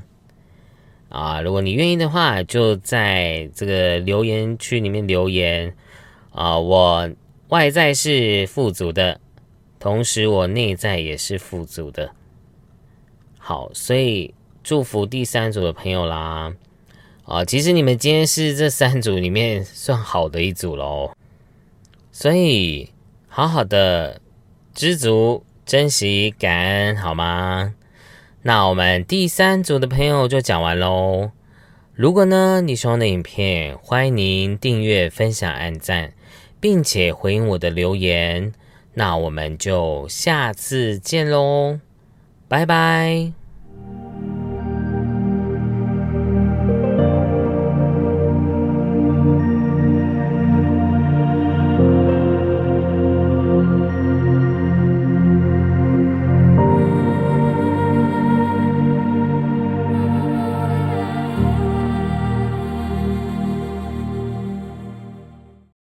啊，如果你愿意的话，就在这个留言区里面留言啊。我外在是富足的，同时我内在也是富足的。好，所以祝福第三组的朋友啦。啊，其实你们今天是这三组里面算好的一组喽。所以好好的知足、珍惜、感恩，好吗？那我们第三组的朋友就讲完喽。如果呢你喜欢的影片，欢迎您订阅、分享、按赞，并且回应我的留言。那我们就下次见喽，拜拜。